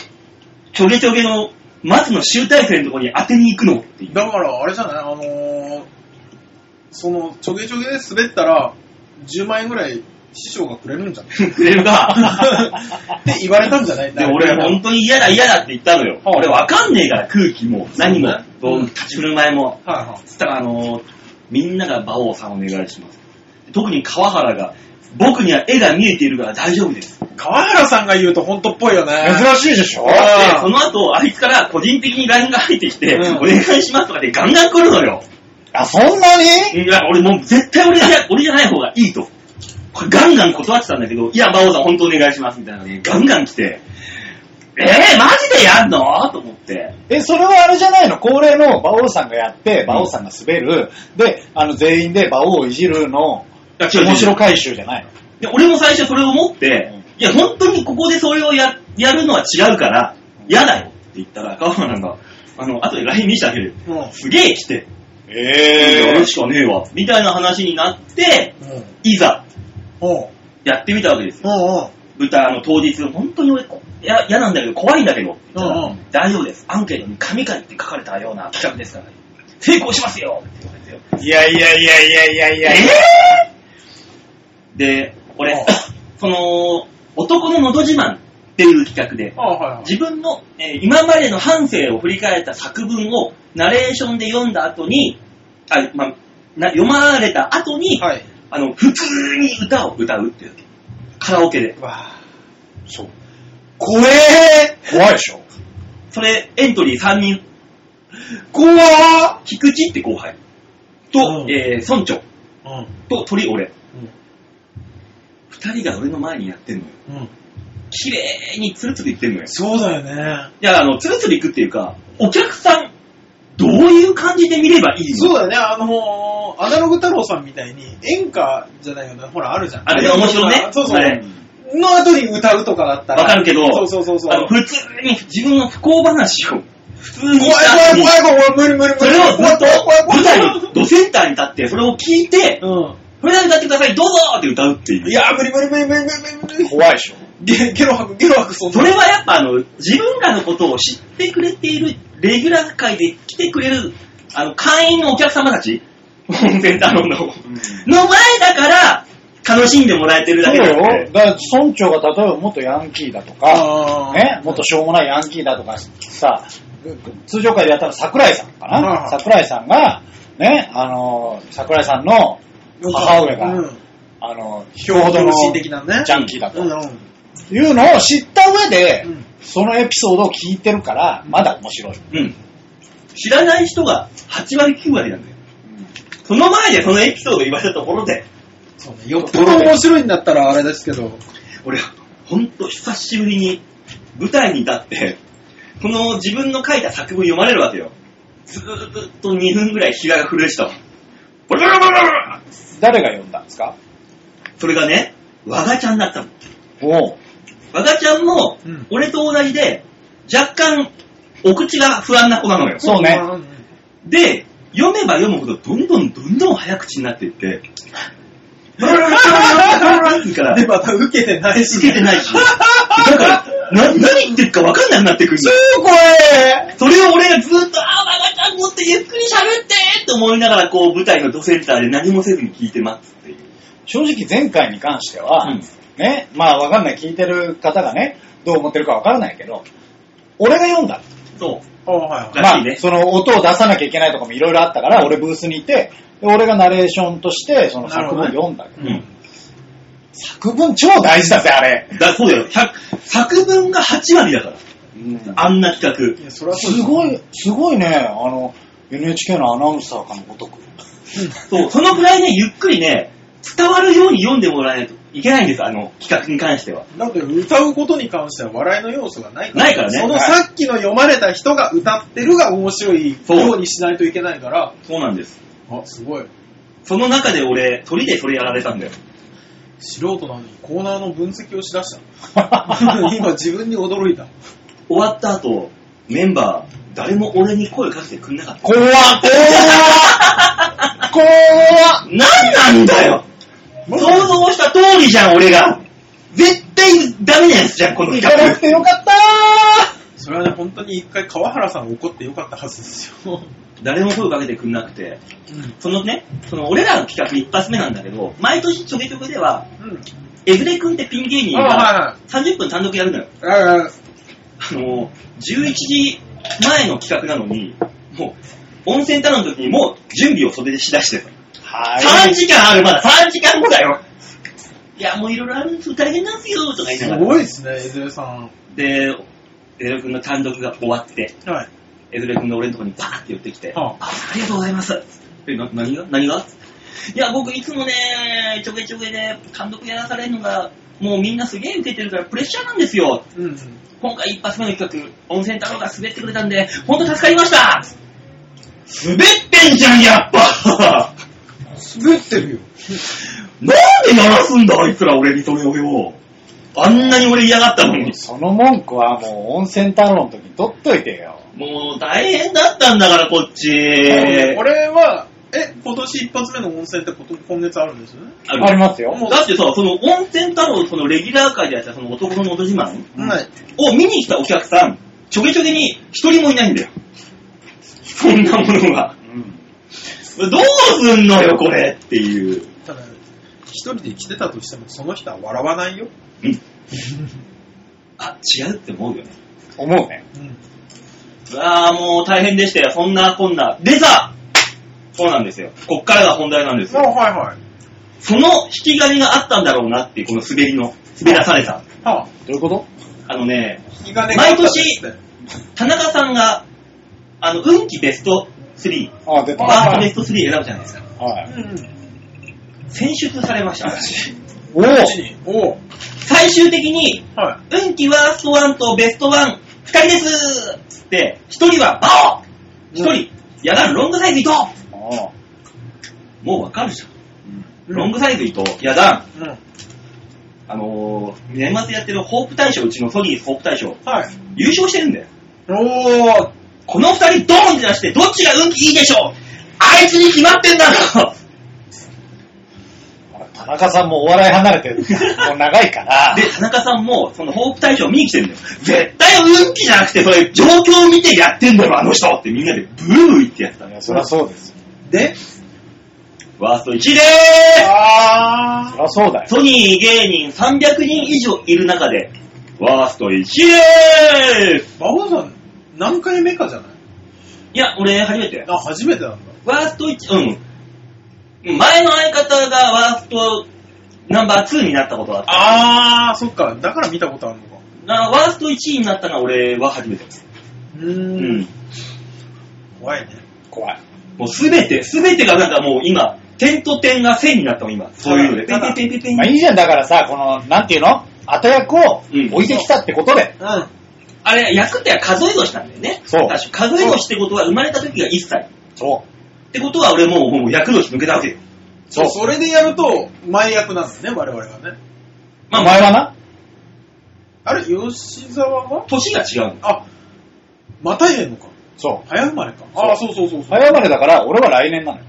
Speaker 2: ちょげちょげの松の集大成のところに当てに行くの？っていう。
Speaker 3: だから、あれじゃない？あのー、その、ちょげちょげで滑ったら、10万円ぐらい師匠がくれるんじゃない？
Speaker 2: くれるが、
Speaker 3: って言われたんじゃない？
Speaker 2: で、俺本当に嫌だ嫌だって言ったのよ。
Speaker 3: はい
Speaker 2: 俺わかんねえから、空気も、何も立ち振る舞いも。つったら、あのーみんなが馬王さんお願いします。特に川原が、僕には絵が見えているから大丈夫です。
Speaker 3: 川原さんが言うと本当っぽいよね。
Speaker 4: 珍しいでしょ？
Speaker 3: あ
Speaker 2: で
Speaker 3: ー
Speaker 2: その後、あいつから個人的に LINE が入ってきて、
Speaker 3: うん
Speaker 2: お願いしますとかでガンガン来るのよ。
Speaker 4: あ、そんなに？
Speaker 2: いや、俺もう絶対俺じゃ俺じゃない方がいいと。ガンガン断ってたんだけど、いや、馬王さん本当お願いしますみたいなので、ガンガン来て、えー、マジでやんの？と思って。
Speaker 4: え、それはあれじゃないの？恒例の馬王さんがやって、馬王さんが滑る、で、あの、全員で馬王をいじるの、
Speaker 2: いや違う違う
Speaker 4: 面白回収じゃないの？
Speaker 2: で俺も最初それを思って、いや、本当にここでそれをややるのは違うから、嫌だよって言ったら、川原が、あの、後で LINE 見せてあげる。
Speaker 3: うん。
Speaker 2: すげえ来て、
Speaker 4: え
Speaker 2: やるしかねえわ。みたいな話になって、
Speaker 3: うん。
Speaker 2: いざ、やってみたわけですよ。
Speaker 3: おうおう
Speaker 2: 豚の当日、本当に俺、嫌なんだけど、怖いんだけど、大丈夫です。アンケートに神々って書かれたような企画ですから、成功しますよって言われてよ。
Speaker 4: いやいやいやいやいやいや
Speaker 2: えー？で、俺
Speaker 3: うん、
Speaker 2: その、男ののど自慢っていう企画で。自分の、えー今までの半生を振り返った作文をナレーションで読んだ後に、あまあな読まれた後に、
Speaker 3: はい。
Speaker 2: あの、普通に歌を歌うっていう。カラオケで。
Speaker 3: うわ
Speaker 4: そう。
Speaker 3: 怖え
Speaker 4: 怖いでしょ
Speaker 2: それ、エントリー3人、
Speaker 3: 怖ー
Speaker 2: 菊池って後輩と、
Speaker 3: うん
Speaker 2: えー村長
Speaker 3: うん。
Speaker 2: と鳥俺。二人が俺の前にやってんのよ。
Speaker 3: うん。うん。
Speaker 2: 綺麗にツルツルいってんのよ。
Speaker 3: そうだよね。
Speaker 2: いや、あの、ツルツルいくっていうか、お客さん、どういう感じで見ればいいの？
Speaker 3: そうだよね、あのー、アナログ太郎さんみたいに演歌じゃないよね、ほら、あるじゃん。
Speaker 2: あれね面白いね
Speaker 3: そうそう。
Speaker 2: あれ
Speaker 3: の後に歌うとかだったら。
Speaker 2: わかるけど
Speaker 3: そうそうそうそう。
Speaker 2: 普通に自分の不幸話を、普通に
Speaker 3: 怖い
Speaker 2: した後に
Speaker 3: 怖い怖い怖い、無理無理無理。
Speaker 2: それをずっと
Speaker 3: 怖い怖い怖い怖い
Speaker 2: 舞台のドセンターに立って、それを聞いて、
Speaker 3: う
Speaker 2: それで歌ってください、どうぞって歌うっていう。
Speaker 3: ん。いや、無理無理無理無理無理無理。
Speaker 4: 怖いでしょ
Speaker 3: ゲゲロ吐く、ゲロ吐く、そ
Speaker 2: それはやっぱあの、自分らのことを知ってくれている、レギュラー会で来てくれる、あの、会員のお客様たち、温泉太郎の、の前だから、楽しんでもらえてるだけだって。。
Speaker 4: だから村長が例えば元ヤンキーだとか、ね、もっとしょうもないヤンキーだとかさ、通常会でやったの桜井さんかな？い桜井さんが、ね、あの、桜井さんの母親が、
Speaker 3: うん。
Speaker 4: あの、
Speaker 3: 標
Speaker 4: ほどの
Speaker 3: 心的なね。
Speaker 4: ジャンキーだと
Speaker 3: うんうん。
Speaker 4: いうのを知った上で、
Speaker 3: うん
Speaker 4: そのエピソードを聞いてるから、まだ面白い。
Speaker 2: うん。知らない人が8割9割なんだよ。その前でそのエピソード言われたところで、
Speaker 3: そうね。よっぽど面白いんだったらあれですけど。
Speaker 2: 俺、ほんと久しぶりに舞台に立って、この自分の書いた作文読まれるわけよ。ずーっと2分ぐらい膝が震えてたわ。ボロボロボロボロ
Speaker 4: 誰が読んだんですか？
Speaker 2: それがね、我がちゃんだったの。
Speaker 4: おう
Speaker 2: 我がちゃんも
Speaker 3: うん、
Speaker 2: 俺と同じで、若干、お口が不安な子なのよ。
Speaker 4: そうね
Speaker 3: ん
Speaker 2: で、読めば読むほど、どんどんどんどん早口になっていって、ブラブラブラブラブラってから、
Speaker 3: で、また受けてないし。
Speaker 2: 受けてないし、だから、な、何言ってるか分かんなくなってくるんだよ。
Speaker 3: 超怖え
Speaker 2: それを俺がずっと、あー、我がちゃんもってゆっくり喋ってって思いながら、こう、舞台のドセンターで何もせずに聞いてますっていう。
Speaker 4: 正直前回に関しては、
Speaker 2: うん
Speaker 4: ね、まあわかんない、聞いてる方がね、どう思ってるかわからないけど、俺が読んだ。
Speaker 2: そ
Speaker 3: あはいはい。
Speaker 2: らしいね
Speaker 4: まあ、その音を出さなきゃいけないとかもいろいろあったから、俺ブースにいて、で俺がナレーションとして、その作文読んだけど、
Speaker 2: う。うん。
Speaker 4: 作文超大事だぜ、あれ。
Speaker 2: だ、そうだよ。100作文が8割だから。あんな企
Speaker 3: いや、それはそうです
Speaker 4: ごい、すごいね、あの、NHK のアナウンサーかのごとく。
Speaker 2: 画。そう、そのくらいね、ゆっくりね、伝わるように読んでもらわないといけないんです、あの、企画に関しては。
Speaker 3: だって歌うことに関しては笑いの要素がないから。
Speaker 2: ないからね
Speaker 3: そのさっきの読まれた人が歌ってるが面白いようにしないといけないから。
Speaker 2: そうなんです。
Speaker 3: あ、すごい。
Speaker 2: その中で俺、鳥でそれやられたんだよ。
Speaker 3: 素人なのにコーナーの分析をしだした。今自分に驚いた。
Speaker 2: 終わった後、メンバー、誰も俺に声かけてくんなかった。
Speaker 4: 怖っ怖っ
Speaker 2: なんなんだよ想像した通りじゃん、俺が。絶対ダメなやつじゃん、この
Speaker 4: 行
Speaker 2: 企画。
Speaker 4: かなくてよかった
Speaker 3: それはね、本当に一回川原さん怒ってよかったはずですよ。
Speaker 2: 誰も声かけてくんなくて、
Speaker 3: うん。
Speaker 2: そのね、その俺らの企画一発目なんだけど、毎年ちょげちょげでは、
Speaker 3: うん。
Speaker 2: エズレ君ってピン芸人
Speaker 3: あ、
Speaker 2: が
Speaker 3: は
Speaker 2: 30分単独やるのよ。
Speaker 3: いはい。ああ、
Speaker 2: あの、11時前の企画なのに、もう、温泉太郎の時にもう準備を袖でしだしてる。
Speaker 4: は
Speaker 2: 3時間ある、まだ3時間後だよ。いや、もういろいろあるんですよ、大変なんですよ、とか言いな
Speaker 3: す
Speaker 2: がら。
Speaker 3: ごいですね、江添さん。
Speaker 2: で、エズレ君の単独が終わって、
Speaker 3: はい。
Speaker 2: エズレ君が俺のとこにバーって寄ってきて、
Speaker 3: は
Speaker 2: あ、ありがとうございます。え、な、何が？何が？いや、僕いつもね、ちょげちょげで単独やらされるのが、もうみんなすげえ受けてるからプレッシャーなんですよ。
Speaker 3: うんうん。
Speaker 2: 今回一発目の企画、温泉太郎が滑ってくれたんで、ほんと助かりました滑ってんじゃん、やっぱ
Speaker 3: 滑ってるよ。
Speaker 2: なんでやらすんだ、あいつら俺にそれをよ。あんなに俺嫌がったのに。
Speaker 4: その文句はもう温泉太郎の時に取っといてよ。
Speaker 2: もう大変だったんだから、こっち。
Speaker 3: 俺は、え、今年一発目の温泉ってこと今月あるんです？よね。
Speaker 2: ある
Speaker 4: ありますよ。
Speaker 2: だってさ、その温泉太郎、そのレギュラー界でやったその男の元自慢
Speaker 4: うん
Speaker 3: はい。
Speaker 2: を見に来たお客さん、ちょげちょげに一人もいないんだよ。そんなものが。
Speaker 4: うん。
Speaker 2: どうすんのよ、これっていう。
Speaker 3: ただ、一人で来てたとしても、その人は笑わないよ。
Speaker 2: うん。あ、違うって思うよね。
Speaker 4: 思うね。
Speaker 3: うん。
Speaker 2: ああ、もう大変でしたよ。そんなこんな。でさそうなんですよ。こっからが本題なんです
Speaker 3: あ、
Speaker 2: よ。
Speaker 3: はいはい。
Speaker 2: その引き金があったんだろうなっていう、この滑りの、滑らされた。
Speaker 3: はあ、
Speaker 4: どういうこと？
Speaker 2: あのね、
Speaker 3: 引き金があったんですって
Speaker 2: 田中さんが、あの、運気ベスト3、
Speaker 4: あ、出た。
Speaker 2: ワーストベスト3選ぶじゃないですか。
Speaker 4: はい。
Speaker 2: 選出されました、私。
Speaker 4: お
Speaker 3: おう
Speaker 2: 最終的に、
Speaker 3: は
Speaker 2: 運気ワースト1とベスト1、2人ですつって、1人はバオ !1 人、やだ、ロングサイズ伊藤
Speaker 4: お
Speaker 2: もうわかるじゃん。
Speaker 3: い。
Speaker 2: ロングサイズ伊藤、やだ、
Speaker 3: うん。
Speaker 2: あのー、年末やってるホープ大賞、うちのソニーホープ大賞、
Speaker 3: はい。
Speaker 2: 優勝してるんだよ。
Speaker 3: おー、
Speaker 2: この二人ドーンって出して、どっちが運気いいでしょう？あいつに決まってんだろ
Speaker 4: 田中さんもお笑い離れてる。もう長いから。
Speaker 2: で、田中さんも、そのホープ大賞見に来てるんだよ。絶対運気じゃなくて、それ状況を見てやってんだろ、あの人ってみんなでブー言ってやってた
Speaker 4: いや、そりゃそうですよ。
Speaker 3: で
Speaker 2: ワースト1位で
Speaker 3: あ
Speaker 4: そりゃそうだよ。
Speaker 2: ソニー芸人300人以上いる中で、ワースト1位でーす
Speaker 3: ー、馬王さん、何回目かじゃない？
Speaker 2: いや、俺初めて。
Speaker 3: あ、初めてなんだ。
Speaker 2: ワースト1、うん。前の相方がワーストナンバー2になったことがあった。
Speaker 3: あー、そっか。だから見たことあるのか。
Speaker 2: なワースト1位になったのは俺は初めてです。
Speaker 3: う
Speaker 2: う
Speaker 3: ー
Speaker 2: ん。。
Speaker 3: 怖いね。
Speaker 4: 怖い。
Speaker 2: もうすべて、すべてがなんかもう今、点と点が線になったもん今。そういうので。ペン
Speaker 3: ただ
Speaker 2: ペンペンペンペン
Speaker 4: まあいいじゃん、だからさ、この、なんていうの？後役を
Speaker 2: うん
Speaker 4: 置いてきたってことで。
Speaker 3: うん。
Speaker 2: あれ、役って数え年なんだよね。
Speaker 4: そう
Speaker 2: 数え年ってことは生まれた時が1歳。
Speaker 4: そ
Speaker 2: ってことは俺もうもう役年抜けたわけよ。
Speaker 3: そう、それでやると、前役なんだよね、我々はね。
Speaker 4: う。
Speaker 2: まあ、
Speaker 4: お前はな？
Speaker 3: あれ、吉沢は？
Speaker 2: 年が違うの。
Speaker 3: あ、また言えんのか。
Speaker 4: そう。
Speaker 3: 早生まれか。あー、そうそうそうそう。
Speaker 4: 早生まれだから、俺は来年なのよ。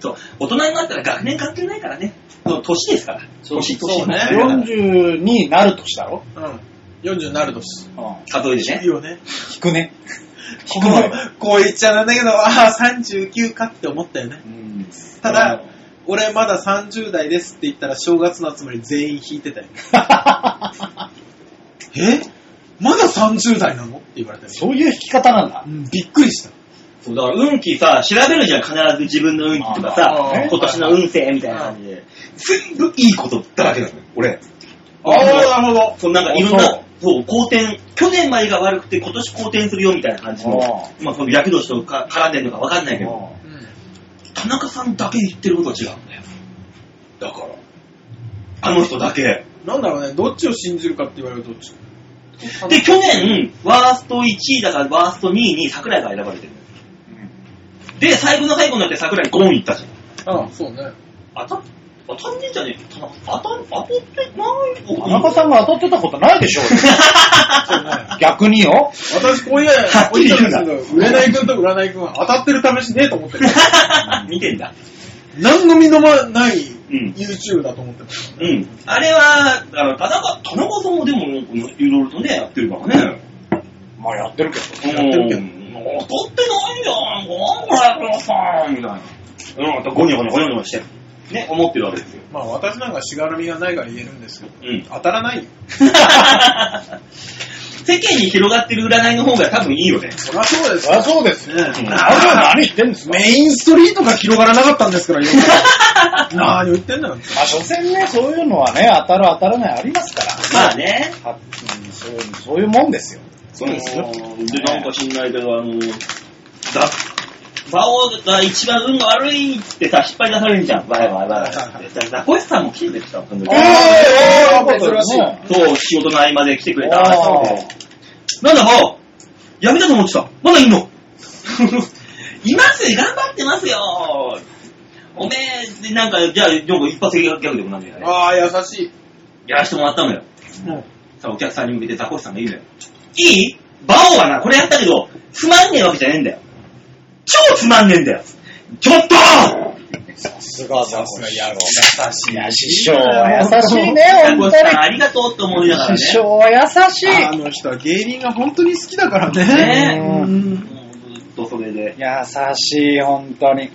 Speaker 2: そう。大人になったら学年関係ないからね。そう年ですから。
Speaker 3: そう
Speaker 2: 年、年。
Speaker 3: そうね
Speaker 4: 40になる年だろ
Speaker 3: うん。40になる年。
Speaker 4: うん。
Speaker 2: 数えでね。
Speaker 3: いいよね。
Speaker 4: 引くね。
Speaker 3: こう、こう言っちゃなんだけど、ああ、39かって思ったよね。
Speaker 4: うん。
Speaker 3: ただ、俺まだ30代ですって言ったら正月の集まり全員引いてたよ。え？まだ30代なの？って言われたよ。
Speaker 4: そういう引き方なんだ
Speaker 3: う。んびっくりした。
Speaker 2: そう、だから運気さ、調べるじゃん、必ず自分の運気とか
Speaker 3: あ
Speaker 2: さ
Speaker 3: ー、
Speaker 2: 今年の運勢みたいな感じで。全部いいことだらけなのよ、俺。
Speaker 3: ああ、なるほど。
Speaker 2: そう、なんかいろん
Speaker 4: そ
Speaker 2: な、そう、好転、去年までが悪くて今年好転するよみたいな感じの、まあ、その役年とか絡んでるのかわかんないけど、田中さんだけ言ってることは違うんだよ。だから、あの人だけ。
Speaker 3: なんだろうね、どっちを信じるかって言われると、ち？ょ
Speaker 2: で、去年、ワースト1位だからワースト2位に桜井が選ばれてる。で、最後の最後になって桜井ゴーン行ったじゃん。
Speaker 3: ああ、そうね。
Speaker 2: 当たっ、当たんねえじゃねえか。当た、当たってない
Speaker 4: 田中さんが当たってたことないでしょ。逆によ。
Speaker 3: 私、こういう、
Speaker 2: はっきり言うんだ
Speaker 3: こういうのですけど、占い君と占い君は当たってる試しねえと思ってる。
Speaker 2: 見てんだ。
Speaker 3: 何の身のもない
Speaker 2: うん
Speaker 3: YouTube だと思ってます。
Speaker 2: うん。あれは、あの、田中、田中さんもでも、いろいろとね、やってるからね。
Speaker 4: ままあやってるけど。
Speaker 2: や
Speaker 3: ってるけど
Speaker 2: 当たってないじゃん、なんだよ、さん、みたいな。うん、ゴニョゴニョゴニョゴニョして、ね、思ってるわけですよ。
Speaker 3: まあ私なんかしがらみがないから言えるんですけど、
Speaker 2: うん。
Speaker 3: 当たらないよ。
Speaker 2: 世間に広がってる占いの方が多分いいよね。
Speaker 3: そりゃそうです
Speaker 4: そりゃそうですよ。
Speaker 2: ん
Speaker 4: あれは何言ってんですか？
Speaker 3: メインストリートが広がらなかったんですから、世の中何言ってんだよ。
Speaker 4: まあ、所詮ね、そういうのはね、当たる当たらないありますから。
Speaker 2: まあね。
Speaker 4: はうんそうそういうもんですよ。
Speaker 2: そうですよ。で、なんか知んないけど、あの、だ、馬王が一番運が悪いってさ、失敗出されるじゃん。バイバイバイバイって。ザコシさんも来てくれてた、その時
Speaker 3: あー
Speaker 4: そうい
Speaker 2: そう、仕事の合間で来てくれた。
Speaker 4: あー
Speaker 2: なんだ、馬王やめたと思ってた。まだいんのいます頑張ってますよおめえ、でなんか、じゃあ、なんか一発ギャグでもなんだよね。
Speaker 3: ああ、優しい。
Speaker 2: やらしてもらったのよ。
Speaker 3: うん
Speaker 2: さ、お客さんに向けてザコシさんが言うのよ。いいバオはな、これやったけど、つまんねえわけじゃねえんだよ。超つまんねえんだよ。ちょっと
Speaker 4: さすが
Speaker 3: さすが野郎。優しい。
Speaker 4: 師匠は優しいね、本当
Speaker 2: ありがとうと思いながらね。
Speaker 4: に。師匠は優しい。
Speaker 3: あの人は芸人が本当に好きだからね。
Speaker 2: ね
Speaker 4: うん
Speaker 2: ずっとそれで。
Speaker 4: 優しい、本当に。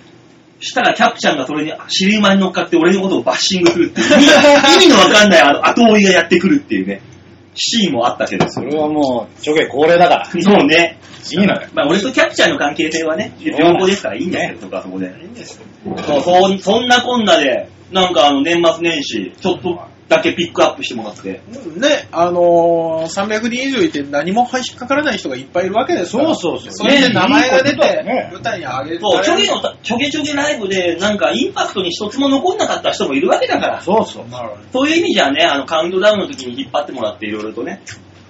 Speaker 2: したらキャプちゃんがそれに尻馬に乗っかって俺のことをバッシングするっていう。意味のわかんないあの後追いがやってくるっていうね。シーンもあったけど。
Speaker 4: それはもう、ちょげ高齢だから。
Speaker 2: そうね。
Speaker 4: いいのよ。
Speaker 2: まあ俺とキャプちゃんの関係性はね、良好ですからいいんですけど、そこはそこで。
Speaker 3: いいんですよ。
Speaker 2: そうそそんなこんなで、なんかあの年末年始、ちょっとだけピックアップしてもらって。
Speaker 3: ね、あのー、300人以上いて何も引っかからない人がいっぱいいるわけですから。
Speaker 4: そうそうそう
Speaker 3: それで名前が出
Speaker 4: ねいいことだ
Speaker 3: て
Speaker 4: よね、
Speaker 3: 舞台に上げて。
Speaker 2: そう、ちょげの、ちょげちょげライブで、なんかインパクトに一つも残んなかった人もいるわけだから。
Speaker 4: そうそう。
Speaker 3: なるほど
Speaker 2: そういう意味じゃね、あの、カウントダウンの時に引っ張ってもらっていろいろとね、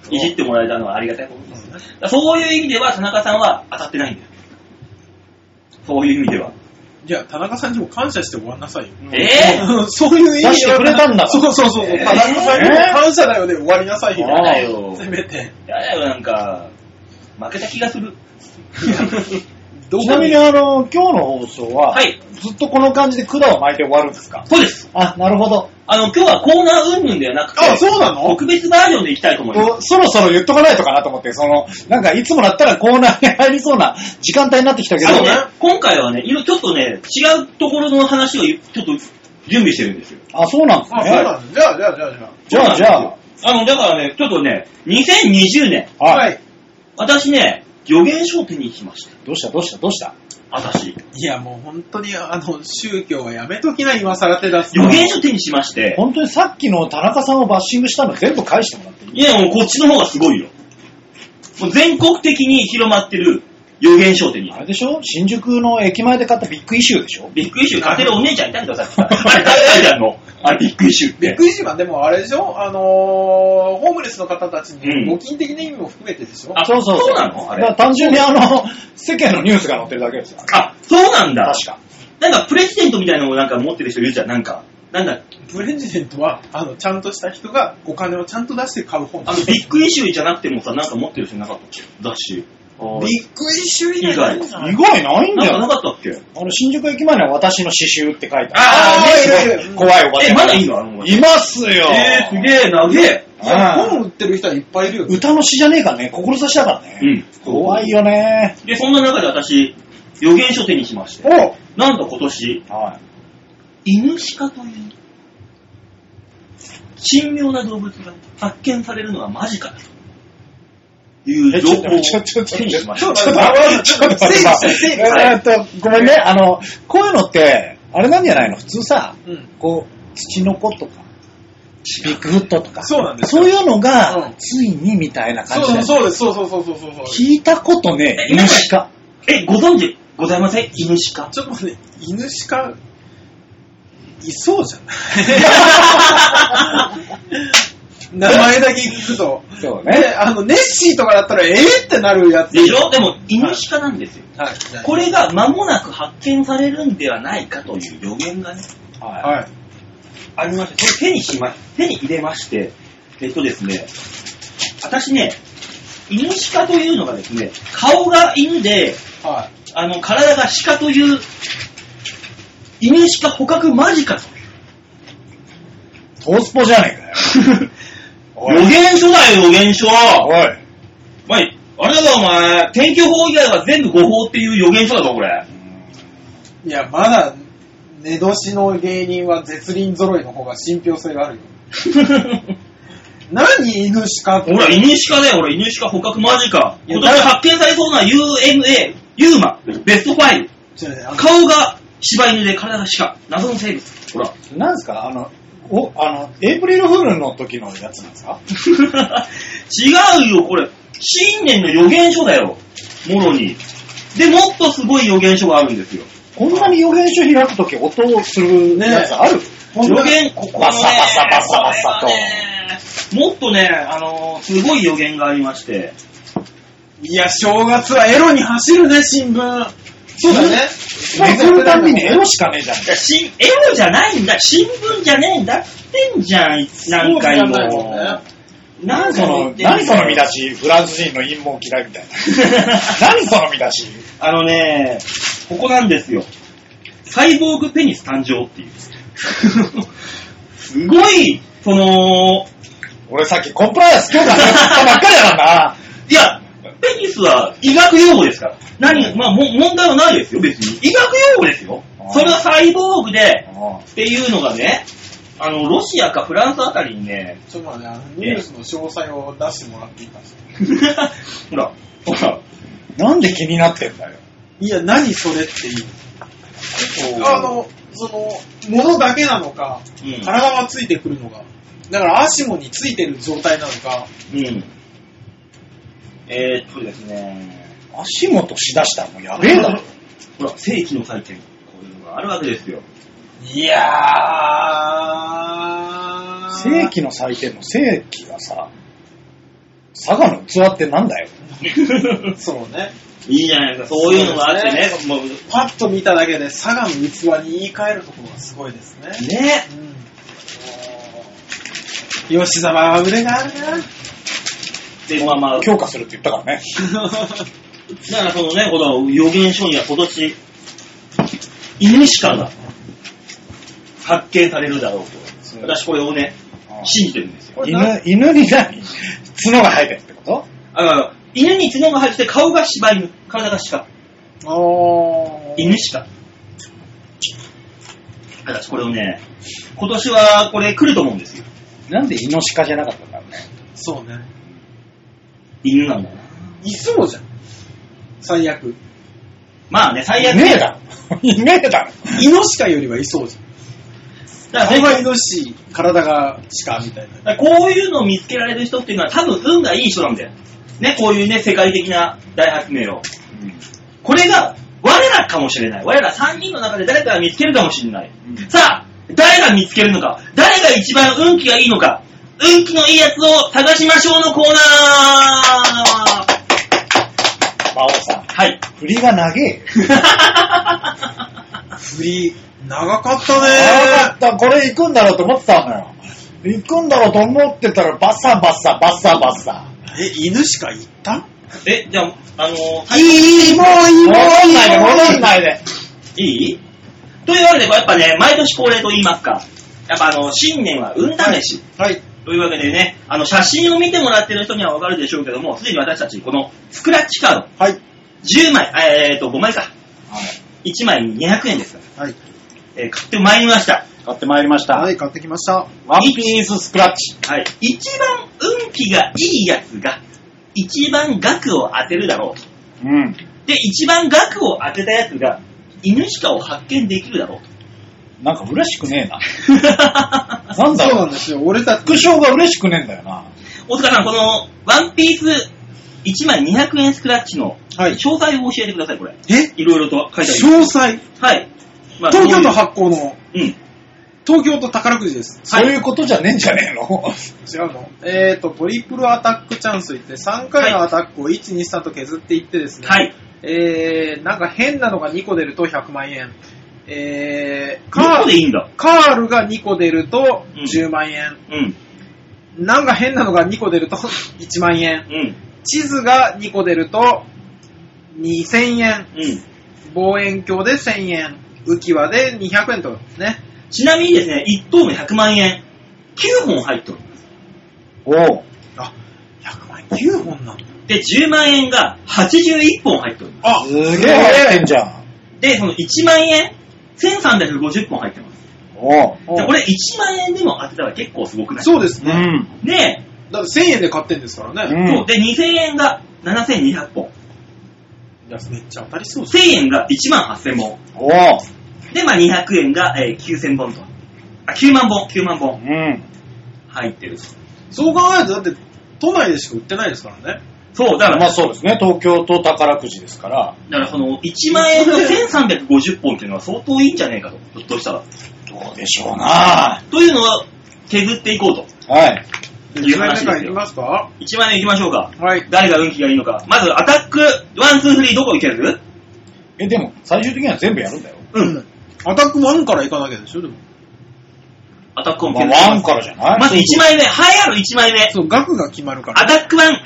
Speaker 2: いじってもらえたのはありがたいことです。だからそういう意味では、田中さんは当たってないんだよ。そういう意味では。
Speaker 3: じゃあ、田中さんにも感謝して終わんなさいよ。
Speaker 2: え
Speaker 3: そういう意味では
Speaker 4: 出してくれたんだ
Speaker 3: そうそうそう田中さんにも感謝だよで終わりなさいよ。
Speaker 2: やだよ。
Speaker 3: せめて。
Speaker 2: やだよ、なんか、負けた気がする。
Speaker 4: ちなみにあの、今日の放送は、
Speaker 2: はい。
Speaker 4: ずっとこの感じで管を巻いて終わるんですか？
Speaker 2: そうです。
Speaker 4: あ、なるほど。
Speaker 2: あの、今日はコーナー云々ではなくて、
Speaker 3: あ、そうなの？
Speaker 2: 特別バージョンでいきたいと思います。
Speaker 4: そろそろ言っとかないとかなと思って、その、なんかいつもだったらコーナーに入りそうな時間帯になってきたけど、
Speaker 2: あのね、今回はね、いろちょっとね、違うところの話をちょっと準備してるんですよ。
Speaker 4: あ、そうなんです
Speaker 3: あ、そう
Speaker 4: ね。
Speaker 3: なのじゃあ、じゃあ、じゃあ、じゃ
Speaker 4: じゃあ、じゃあ、
Speaker 2: あの、だからね、ちょっとね、2020年。
Speaker 4: はい。
Speaker 2: 私ね、予言書を手にしました。
Speaker 4: どうした？どうした？どうした？
Speaker 2: 私。
Speaker 3: いや、もう本当に、あの、宗教はやめときな、今更手出す
Speaker 2: 予
Speaker 3: の。
Speaker 2: 言書を手にしまして、
Speaker 4: 本当にさっきの田中さんをバッシングしたの全部返してもらっていい
Speaker 2: いや、もうこっちの方がすごいよ。もう全国的に広まってる予言書を手に
Speaker 4: あ。れでしょ？新宿の駅前で買ったビッグイシューでしょ？
Speaker 2: ビッグイシュー買ってるお姉ちゃんいたんだよ、さっき。あれ誰書いてあるの？あれビッグイシューって。
Speaker 3: びっくりしまでもあれでしょ？あのー、ホームレスの方たち
Speaker 2: うん
Speaker 3: に募金的な意味も含めてでしょ、
Speaker 2: あ
Speaker 4: そうそう
Speaker 2: そうなの？あれ
Speaker 4: 単純にあの、世間のニュースが載ってるだけですよ。
Speaker 2: あ、そうなんだ。
Speaker 4: 確か。
Speaker 2: なんかプレジデントみたいなのをなんか持ってる人いるじゃん。なんか、なんだ、
Speaker 3: プレジデントは、あの、ちゃんとした人がお金をちゃんと出して買う本
Speaker 2: あのビッグイシューじゃなくてもさ、なんか持ってる人いなかったっけ？だし。
Speaker 3: ビッグイシュー以外ないんじゃない？
Speaker 4: 意外ないん
Speaker 2: なんかな
Speaker 4: だよ。
Speaker 2: かったっけ
Speaker 4: あの、新宿駅前には私の刺繍って書いてある。
Speaker 2: あー
Speaker 3: いるいる
Speaker 4: 怖いおばちゃん。
Speaker 2: え、まだいいの？あの
Speaker 4: いますよ。
Speaker 2: えー、すげえ、長え。
Speaker 3: いや本売ってる人はいっぱいいるよ。
Speaker 4: 歌の詩じゃねえからね、志だからね。
Speaker 2: うん。
Speaker 4: 怖いよね。
Speaker 2: で、そんな中で私、予言書手にしまして、
Speaker 3: お
Speaker 2: なんと今年、
Speaker 4: は
Speaker 2: 犬鹿という、神妙な動物が発見されるのは間近だという
Speaker 4: え
Speaker 2: 情報を
Speaker 4: ちょちょちょちょ。
Speaker 3: ちょっと待って、ちょっと待って、整理して、整理して。
Speaker 4: えーっと、ごめんね。あの、こういうのって、あれなんじゃないの？普通さ、
Speaker 3: うん
Speaker 4: こう、土の子とか、ビッグフットとか、
Speaker 3: そうなんですよ
Speaker 4: そういうのが、
Speaker 3: うん
Speaker 4: ついにみたいな感じで
Speaker 3: そうです、そうそうそうそうそう。
Speaker 4: 聞いたことね
Speaker 2: え
Speaker 4: え、犬鹿。
Speaker 2: え、ご存知？ございません？犬鹿。
Speaker 3: ちょっと待って、犬鹿、いそうじゃない？名前だけ聞くと。
Speaker 4: そう
Speaker 3: ね、あの、ネッシーとかだったら、えーってなるやつ。
Speaker 2: でしょ？でも、犬鹿なんですよ。
Speaker 3: はい。
Speaker 2: これが間もなく発見されるんではないかという予言がね、
Speaker 4: は
Speaker 3: はい。
Speaker 2: ありまして、それ手にしま、手に入れまして、えっとですね、私ね、犬鹿というのがですね、顔が犬で、
Speaker 3: は
Speaker 2: あの、体が鹿という、犬鹿捕獲間近と。
Speaker 4: トースポじゃねえかよ。おい
Speaker 2: 予言書だよ、予言書
Speaker 4: おい。
Speaker 2: まあ、あれだぞ、お前。天気予報以外は全部誤報っていう予言書だぞ、これ。
Speaker 3: いや、まだ、寝年の芸人は絶倫揃いの方が信憑性があるよ。何犬鹿って。
Speaker 2: ほら、イヌシカだよ、俺、イヌシカ捕獲マジか。今年発見されそうな UMA、ユーマ、ベスト5。
Speaker 3: ちょっとねあの
Speaker 2: 顔が柴犬で体が鹿。謎の生物。ほら。
Speaker 4: なんですか？あの、お、あの、エイプリルフールの時のやつなんですか？
Speaker 2: 違うよ、これ。新年の予言書だよ。もろに。で、もっとすごい予言書があるんですよ。
Speaker 4: こんなに予言書開くとき音をするやつある、
Speaker 2: 予言、ここ
Speaker 4: バサバサバサバサと
Speaker 2: もっとね、あのーすごい予言がありまして。
Speaker 3: いや、正月はエロに走るね、新聞。そうだね。
Speaker 4: めくるたんびにエロしかねえじゃん。
Speaker 2: し、エロじゃないんだ。新聞じゃねえんだってんじゃん、何回も。
Speaker 3: そうじゃないもんね
Speaker 4: 何その、何その見出しフランス人の陰謀嫌いみたいな。何その見出し
Speaker 2: あのね、ここなんですよ。サイボーグペニス誕生っていう。すごい、その、
Speaker 4: 俺さっきコンプライアンス強化されたばっかりだからな。
Speaker 2: いや、ペニスは医学用語ですから。何、まあ、も問題はないですよ、別に。医学用語ですよそれはサイボーグで、っていうのがね、あの、ロシアかフランスあたりにね、
Speaker 3: ちょっと待って、あのニュースの詳細を出してもらっていいかしら。
Speaker 2: ほら、ほら、
Speaker 4: なんで気になってんだよ。
Speaker 3: いや、何それっていう。あの、その、物だけなのか、
Speaker 2: うん
Speaker 3: 体がついてくるのか。だから足もについてる状態なのか。
Speaker 2: うん。えー、っとですね、
Speaker 4: 足元しだしたらもうやべえだろ。
Speaker 2: ほら、世紀の祭典。こういうのがあるわけですよ。
Speaker 3: いやー。
Speaker 4: 世紀の祭典の世紀がさ、佐賀の器ってなんだよ。
Speaker 3: そうね。
Speaker 2: いいじゃないですか、そういうのがあってね、もう、
Speaker 3: パッと見ただけで佐賀の器に言い換えるところがすごいですね。
Speaker 2: ね、
Speaker 3: うん。吉沢は腕があるな。
Speaker 2: で、まあまあ、
Speaker 4: 強化するって言ったからね。
Speaker 2: だからそのね、この予言書には今年、犬鹿が発見されるだろうと。私これをね、信じてるんですよ。
Speaker 4: 犬、犬に何？角が生えてるってこと？
Speaker 2: あの犬に角が生えてて顔が柴犬、体が鹿。犬鹿。私これをね、今年はこれ来ると思うんですよ。
Speaker 4: なんでイノシカじゃなかったんだろうね。
Speaker 3: そうね。
Speaker 2: 犬なんだな。
Speaker 3: いそうじゃん。最悪。
Speaker 2: まあね、最悪
Speaker 4: いねえだろ。いねえだろ。
Speaker 3: イノシカよりはいそうじゃん。
Speaker 2: だから
Speaker 3: イノシシ、体が鹿みたいな。
Speaker 2: だからこういうのを見つけられる人っていうのは多分運がいい人なんだよ。ね、こういうね、世界的な大発明を。これが、我らかもしれない。我ら3人の中で誰かが見つけるかもしれない。
Speaker 4: うん
Speaker 2: さあ、誰が見つけるのか、誰が一番運気がいいのか、運気のいいやつを探しましょうのコーナー
Speaker 4: 馬王さん、
Speaker 2: はい。
Speaker 4: 振りが長え。
Speaker 3: 振り、長かった
Speaker 4: 長か
Speaker 3: ね
Speaker 4: った。これ行くんだろうと思ってたのよ。行くんだろうと思ってたら、バッサバッサ、バッサバッサ。
Speaker 3: え、犬しか行った？
Speaker 2: え、じゃあ、あのー、
Speaker 3: いい、もういい、
Speaker 4: 戻んないで、戻んないで。
Speaker 2: いい？というわけで、やっぱね、毎年恒例と言いますか、やっぱあの、新年は運試し。
Speaker 3: はい。
Speaker 2: というわけでね、あの、写真を見てもらってる人にはわかるでしょうけども、すでに私たち、このスクラッチカード、
Speaker 3: はい。
Speaker 2: 10枚、えーと、5枚か。1枚200円ですから、
Speaker 3: はい。
Speaker 2: えー買ってまいりました。
Speaker 4: 買ってまいりました。
Speaker 3: はい、買ってきました。
Speaker 4: ワンピーススクラッチ。
Speaker 2: はい。一番運気がいいやつが、一番額を当てるだろうと。
Speaker 4: うん。
Speaker 2: で、一番額を当てたやつが、犬鹿を発見できるだろう
Speaker 4: なんか嬉しくねえな。
Speaker 2: と。
Speaker 4: なんだろう。
Speaker 3: そうなんですよ。俺たち、
Speaker 4: 副賞が嬉しくねえんだよな。
Speaker 2: 大塚さん、この、ワンピース1枚200円スクラッチの、
Speaker 3: はい
Speaker 2: 詳細を教えてください、これ。
Speaker 3: え？
Speaker 2: いろいろと書いてあり
Speaker 3: 詳。細？
Speaker 2: はい。まあ
Speaker 3: 東京都発行の、
Speaker 2: うん。
Speaker 3: 東京都宝くじです。
Speaker 4: そういうことじゃねえんじゃねえの
Speaker 3: 違うの？えーと、トリプルアタックチャンスといって、3回のアタックを1、2、3と削っていってですね、
Speaker 2: はい。
Speaker 3: えー、なんか変なのが2個出ると100万円。えー、
Speaker 2: カ
Speaker 3: カー
Speaker 2: ーでいいんだ。
Speaker 3: カールが2個出ると
Speaker 2: うん
Speaker 3: 10万円。
Speaker 2: うん。
Speaker 3: なんか変なのが2個出ると 1万円。
Speaker 2: うん。
Speaker 3: 地図が2個出ると2000円。
Speaker 2: うん。
Speaker 3: 望遠鏡で1000円。浮き輪で200円とですね。
Speaker 2: ちなみにですね、1等目100万円、9本入っております。
Speaker 4: おう。
Speaker 3: あ、100万円9本なんだ。
Speaker 2: で、10万円が81本入っておりま
Speaker 3: あ、
Speaker 4: すげえ入ってんじゃん。
Speaker 2: す。で、その1万円、1350本入ってます。
Speaker 4: おう。
Speaker 3: お
Speaker 2: でこれ1万円でも当てたら結構すごくない？
Speaker 4: う
Speaker 3: そうですね。
Speaker 4: ん。
Speaker 2: で、
Speaker 3: だって1000円で買ってんですからね。
Speaker 4: うん
Speaker 2: そうで、2000円が7200本。
Speaker 3: いや、めっちゃ当たりそうです
Speaker 2: 1000円が1万8000本。
Speaker 4: おう。
Speaker 2: で、まあ200円が、えー9000本と。あ、9万本、9万本
Speaker 4: うん。
Speaker 2: 入ってると。
Speaker 3: そう考えると、だって、都内でしか売ってないですからね。
Speaker 2: そう、だから、
Speaker 4: まあそうですね。東京と宝くじですから。
Speaker 2: だからその1万円の1350本っていうのは相当いいんじゃねえかと、ひょっとしたら。
Speaker 4: どうでしょうな
Speaker 2: というのを削っていこうと。
Speaker 4: はい。
Speaker 2: いう話ですよ
Speaker 3: 1万円いきますか
Speaker 2: ？1万円いきましょうか。
Speaker 3: はい。
Speaker 2: 誰が運気がいいのか。まず、アタック、ワン、ツー、スリー、どこ行ける？
Speaker 4: え、でも、最終的には全部やるんだよ。
Speaker 2: うん。
Speaker 3: アタック1からいかなきゃでしょ、でも。
Speaker 2: アタックを
Speaker 4: まあ、ワンからじゃない？
Speaker 2: まず1枚目、栄えある1枚目。
Speaker 3: そう、額が決まるから。
Speaker 2: アタックワン、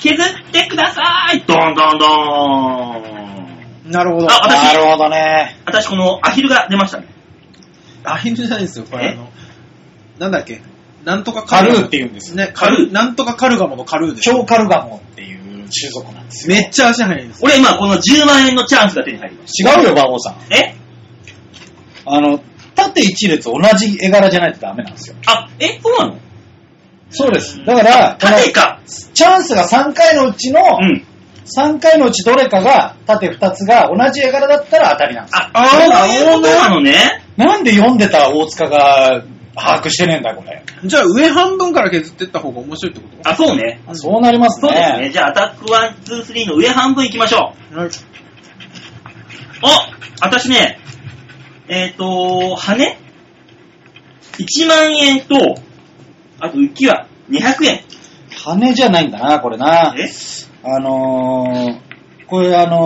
Speaker 2: 削ってくださいドンドンドーン。
Speaker 3: なるほど。
Speaker 2: あ私
Speaker 4: なるほどね。
Speaker 2: 私このアヒルが出ましたね。
Speaker 3: アヒルじゃないですよ、これ
Speaker 2: え？
Speaker 3: あの、なんだっけ、なんとか
Speaker 4: カルーって言うんですよ。
Speaker 3: ね、カルー、なんとかカルガモのカルーでしょ。
Speaker 4: 超カルガモっていう種族なんですよ。
Speaker 3: めっちゃ足速いんですよ。
Speaker 2: 俺今この10万円のチャンスが手に入りまし
Speaker 4: 違うよ、馬王さん。
Speaker 2: た。え？
Speaker 4: あの、縦一列同じ絵柄じゃないとダメなんですよ。
Speaker 2: あ、え、そうなの？
Speaker 4: そうです。だから、こ
Speaker 2: か。
Speaker 4: チャンスが3回のうちの、
Speaker 2: うん。
Speaker 4: 3回のうちどれかが、縦2つが同じ絵柄だったら当たりなんですよ。
Speaker 2: あ、
Speaker 3: あー
Speaker 2: そういうことなのね。
Speaker 4: なんで読んでた大塚が把握してねえんだ、これ。
Speaker 3: じゃあ上半分から削ってった方が面白いってこと？
Speaker 2: あ、そうね。
Speaker 3: うん
Speaker 4: そうなります
Speaker 2: そうですね。
Speaker 4: ね。
Speaker 2: じゃあアタックワン、ツー、スリーの上半分行きましょう。
Speaker 3: はい。
Speaker 2: お私ね、えっ、と、羽 ?1 万円と、あと浮き輪200円。
Speaker 4: 羽じゃないんだな、これな。
Speaker 2: え？
Speaker 4: あのー、これあのー、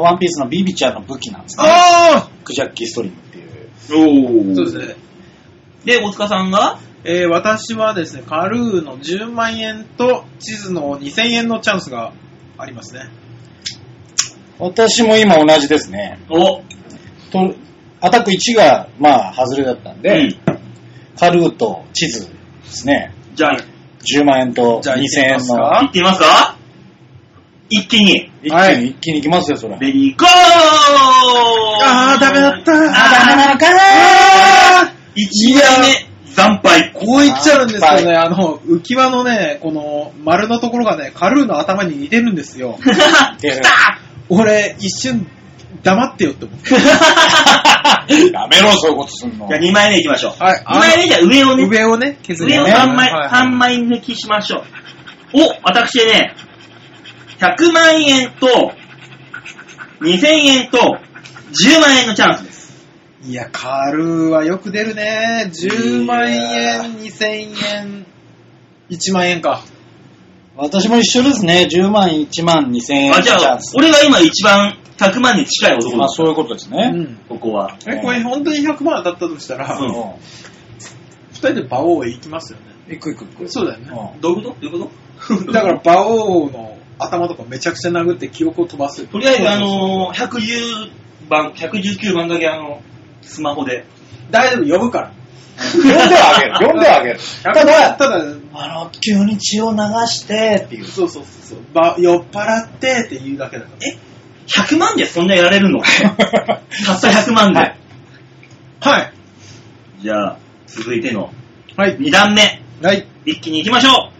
Speaker 4: ワンピースのビビちゃんの武器なんですね。
Speaker 3: あ
Speaker 4: クジャッキーストリングっていう。
Speaker 2: お
Speaker 3: あそうですね。
Speaker 2: で、大塚さんが？
Speaker 3: えー、私はですね、カルーの10万円と地図の2000円のチャンスがありますね。
Speaker 4: 私も今同じですね。
Speaker 2: お、
Speaker 4: とアタック1が、まあ、外れだったんで、
Speaker 2: うん
Speaker 4: カルーと地図ですね。
Speaker 2: じゃあ、
Speaker 4: 10万円と
Speaker 3: じゃあ
Speaker 4: 2000
Speaker 3: 行ってみ
Speaker 4: 円の。
Speaker 2: 行ってみますか？一気に。
Speaker 4: 一気に、
Speaker 3: はい
Speaker 4: 一気に行きますよ、それ。
Speaker 2: レディーゴー
Speaker 3: あーダメだった
Speaker 2: あー、ダメなのか
Speaker 3: あ
Speaker 2: 一枚目、惨敗。
Speaker 3: こう言っちゃうんですけどね、あの、浮き輪のね、この丸のところがね、カルーの頭に似てるんですよ。
Speaker 4: 出る
Speaker 3: 俺、一瞬、黙ってよって思って。
Speaker 4: やめろ、そういうことすんの。
Speaker 2: じゃあ2枚目行きましょう。
Speaker 3: はい
Speaker 2: 2枚目じゃあ上をね、
Speaker 3: 上をね、削り
Speaker 2: 上を
Speaker 3: ます
Speaker 2: 3枚、
Speaker 3: はいはい
Speaker 2: 三枚抜きしましょう。お、私ね、100万円と、2000円と、10万円のチャンスです。
Speaker 3: いや、カルーはよく出るね。10万円、2000円、1万円か。
Speaker 4: 私も一緒ですね。10万、1万、2000円の
Speaker 2: あ、じゃあ
Speaker 4: チャン、ス。
Speaker 2: 俺が今一番100万に近い男
Speaker 4: まあ、
Speaker 2: です。
Speaker 4: そういうことです
Speaker 3: う
Speaker 4: ね。
Speaker 3: ん。
Speaker 2: ここは。
Speaker 3: え、これ本当に100万当たったとしたら、
Speaker 2: うん
Speaker 3: 二人で馬王へ行きますよね。
Speaker 4: 行く行く行く。
Speaker 3: そうだよね。
Speaker 4: うん
Speaker 2: どういうこと？どういうこと？
Speaker 3: だから、馬王の頭とかめちゃくちゃ殴って記憶を飛ばす。
Speaker 2: とりあえず、あのー、110番、119番だけあの、スマホで。
Speaker 3: 大丈夫、呼ぶから。
Speaker 4: 呼んではあげる。呼んではあげる。た
Speaker 3: ただ、
Speaker 4: だ、
Speaker 3: ただ、
Speaker 4: あの、急に血を流してっていう。
Speaker 3: そうそうそうそう、ば酔っ払ってって言うだけだから。
Speaker 2: え？?100 万でそんなやられるの たった100万で。
Speaker 4: はい
Speaker 3: はい。
Speaker 2: じゃあ、続いての
Speaker 3: はい。
Speaker 2: 2段目。
Speaker 3: はい。
Speaker 2: 一気に行きましょ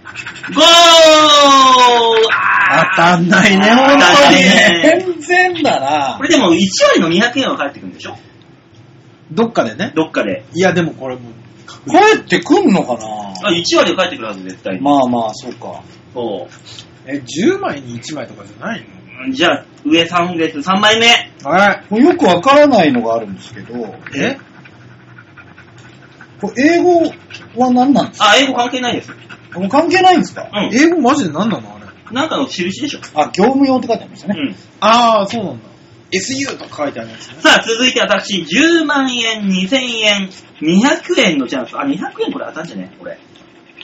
Speaker 2: うゴーあー
Speaker 3: 当たんないね、
Speaker 2: 当
Speaker 3: 本
Speaker 2: たん
Speaker 3: 当に。
Speaker 2: ないね
Speaker 4: 全然だな
Speaker 2: これでも1割の200円は返ってくるんでしょ？
Speaker 3: どっかでね。
Speaker 2: どっかで。
Speaker 3: いや、でもこれもう、
Speaker 4: 帰ってくんのか
Speaker 2: あ、1割は返ってくるはず、絶対に。
Speaker 4: なまあまあ、そうか。
Speaker 2: そ
Speaker 3: え、10枚に1枚とかじゃない
Speaker 2: う。じゃあ、上3列3枚目。
Speaker 3: のはい。
Speaker 4: もうよくわからないのがあるんですけど、
Speaker 3: え？
Speaker 4: これ英語は何なんですか？
Speaker 2: あ、英語関係ないです。
Speaker 4: もう関係ないんですか？
Speaker 2: うん。
Speaker 3: 英語マジで何なの？あれ。
Speaker 2: なんかの印でしょ。
Speaker 4: あ、業務用って書いてありましたね。
Speaker 2: うん。
Speaker 3: ああ、そうなんだ。SU とか書いてあるやつね。
Speaker 2: さあ、続いて私、10万円、2000円、200円のチャンス。あ、200円これ当たんじゃね？これ。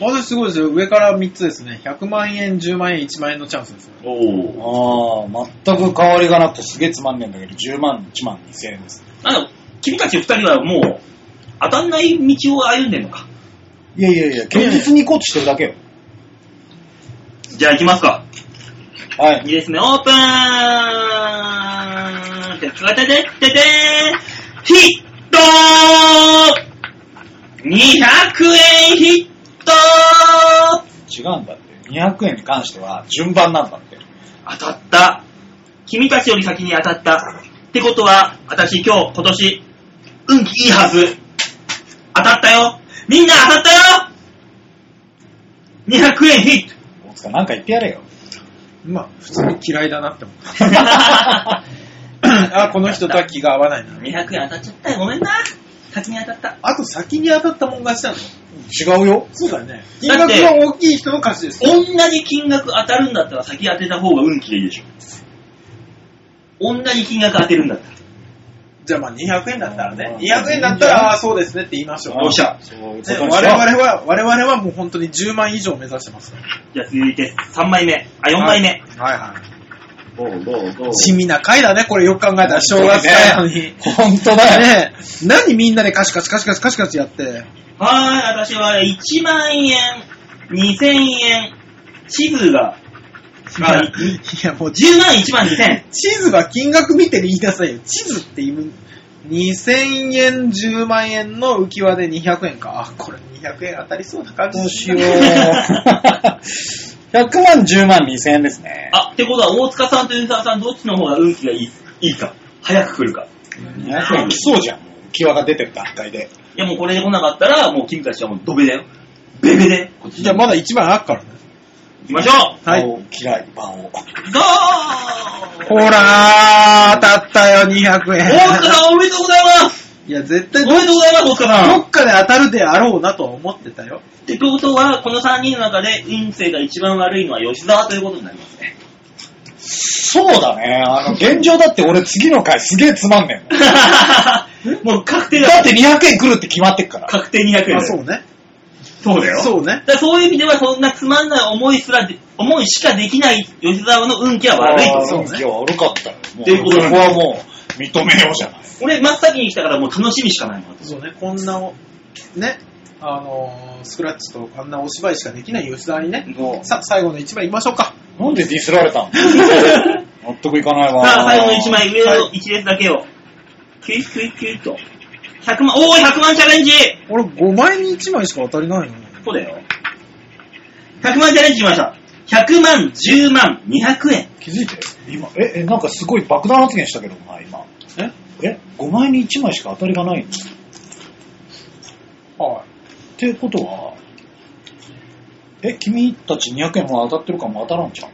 Speaker 3: 私すごいですよ。上から3つですね。100万円、10万円、1万円のチャンスですよ。
Speaker 2: おお。
Speaker 4: ああ、全く変わりがなくてすげえつまんねえんだけど、10万、1万2000円です。
Speaker 2: あの、君たち二人はもう、当たんない道を歩んでんのか？
Speaker 4: いやいやいや、堅実に行こうとしてるだけよ。
Speaker 2: じゃあ行きますか。
Speaker 4: はい
Speaker 2: いいですね、オープンてかててててヒット !200 円ヒット
Speaker 4: 違うんだって。200円に関しては順番なんだって。
Speaker 2: 当たった。君たちより先に当たった。ってことは、私今日、今年、運気いいはず。当たったよみんな当たったよ !200 円ヒット
Speaker 4: 大塚なんか言ってやれよ。
Speaker 3: まあ、普通に嫌いだなって思った。あ、この人とは気が合わないな。
Speaker 2: 200円当たっちゃったよ。ごめんな。先に当たった。
Speaker 3: あと先に当たったもん勝ちなの？
Speaker 4: 違うよ。
Speaker 3: そうだよね。金額が大きい人の勝ちですよ。
Speaker 2: 同じ金額当たるんだったら先当てた方が運気がいいでしょ。同じ金額当てるんだったら。
Speaker 3: じゃあまあ200円だったらね。
Speaker 4: うん
Speaker 3: 200円だったら、ああ、そうですねって言いましょう。
Speaker 2: よっしゃ
Speaker 4: そういうこと
Speaker 3: ね、
Speaker 4: にしよう
Speaker 3: 我々は、我々はもう本当に10万以上目指してますから。
Speaker 2: じゃあ続いて3枚目。あ、4枚目。
Speaker 3: はいはい。地味な回だね、これよく考えたら正月会なのに。
Speaker 4: 本当だよ。
Speaker 3: ねえ、何みんなでカシカシカシカシカシカシやって。
Speaker 2: はーい、私は1万円、2000円、地図が、あ、
Speaker 3: いや、もう
Speaker 2: 10万1万2000。
Speaker 3: 地図は金額見て言いなさいよ。地図って言う。2000円、10万円の浮き輪で200円か。あ、これ200円当たりそうな感じ
Speaker 4: どうしよう。100万、10万、2000円ですね。
Speaker 2: あ、ってことは大塚さんと吉沢さんどっちの方が運気がいいいいか。早く来るか。
Speaker 4: 200円来そうじゃん。もう浮き輪が出てる段階で。
Speaker 2: いやもうこれで来なかったら、もう君たちはもうドベだよ。ベベで。こっち
Speaker 3: じゃあまだ1万あっからね。
Speaker 2: 行きましょう
Speaker 3: はい。
Speaker 4: 青嫌い、馬王。
Speaker 2: どー
Speaker 3: ほらー、当たったよ、200円。
Speaker 2: 大塚さんおめでとうございます
Speaker 3: いや、絶対
Speaker 2: おめでとうございます、大塚さん
Speaker 3: どっかで当たるであろうなとは思ってたよ。
Speaker 2: ってことは、この3人の中で運勢が一番悪いのは吉沢ということになりますね。
Speaker 4: そうだね。あの、現状だって俺次の回すげえつまんねえもん。
Speaker 2: もう確定だ。
Speaker 4: だって200円来るって決まってっから。
Speaker 2: 確定200円
Speaker 3: あ、
Speaker 2: だよ
Speaker 3: そうね。
Speaker 2: そうだよ。
Speaker 3: そうね。
Speaker 2: だからそういう意味ではそんなつまんない思いすらで、思いしかできない吉沢の運気は悪いと。
Speaker 4: あー運気は悪かったよ。も
Speaker 2: っていうこ
Speaker 4: こはもう認めようじゃない。
Speaker 2: 俺真っ先に来たからもう楽しみしかないもん。
Speaker 3: そうね、こんなお、ね、あのー、スクラッチとあんなお芝居しかできない吉沢にね、さあ、最後の1枚言いましょうか。
Speaker 4: なんでディスられたの 納得いかないわ。
Speaker 2: さあ、最後の1枚、上の
Speaker 3: はい
Speaker 2: 1列だけを。キュイキュイキュイと。100万、おー、100万チャレンジ
Speaker 3: 俺5枚に1枚しか当たりないの。
Speaker 2: そうだよ。100万チャレンジしました。100万、10万、200円。
Speaker 4: 気づいて今、え、え、なんかすごい爆弾発言したけど、お前今。
Speaker 3: え？
Speaker 4: え、5枚に1枚しか当たりがないの？
Speaker 3: は
Speaker 4: ってことは、え、君たち200円も当たってるかも当たらんじゃん。
Speaker 3: い。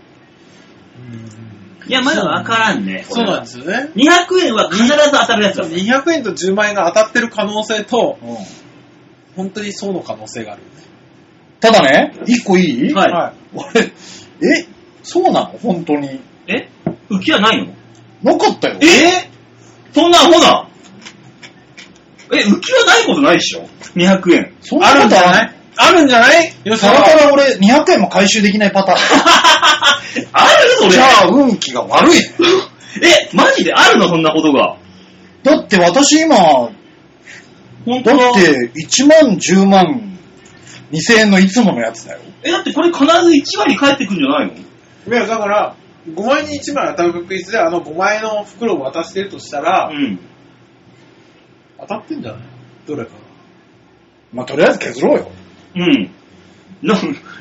Speaker 2: いや、まだわからんね。
Speaker 3: そうなんですよね。
Speaker 2: 200円は必ず当たるやつだ。
Speaker 3: 200円と10万円が当たってる可能性と、
Speaker 4: うん。
Speaker 3: 本当にそうの可能性がある。
Speaker 4: ただね、1個いい？
Speaker 2: はい
Speaker 3: はい。
Speaker 4: 俺、え、そうなの？本当に。
Speaker 2: え？浮きはないの？
Speaker 4: なかったよ。
Speaker 2: え？そんなアホなえ、浮きはないことないでしょ ?200 円。
Speaker 4: そんな
Speaker 3: ある
Speaker 4: ことは
Speaker 3: んじゃない？あるんじゃない？よ
Speaker 4: たまたま俺200円も回収できないパターン。
Speaker 2: あるそれ
Speaker 4: じゃあ運気が悪い。
Speaker 2: え、マジであるの？そんなことが。
Speaker 4: だって私今、
Speaker 2: 本当だ
Speaker 4: だって1万10万2000円のいつものやつだよ。
Speaker 2: え、だってこれ必ず1割返ってくんじゃないの？
Speaker 3: いや、だから、5枚に1枚当たる確率で、あの5枚の袋を渡してるとしたら、
Speaker 2: うん。
Speaker 3: 当たってんじゃない？どれか
Speaker 4: まあとりあえず削ろうよ。
Speaker 2: うん。な、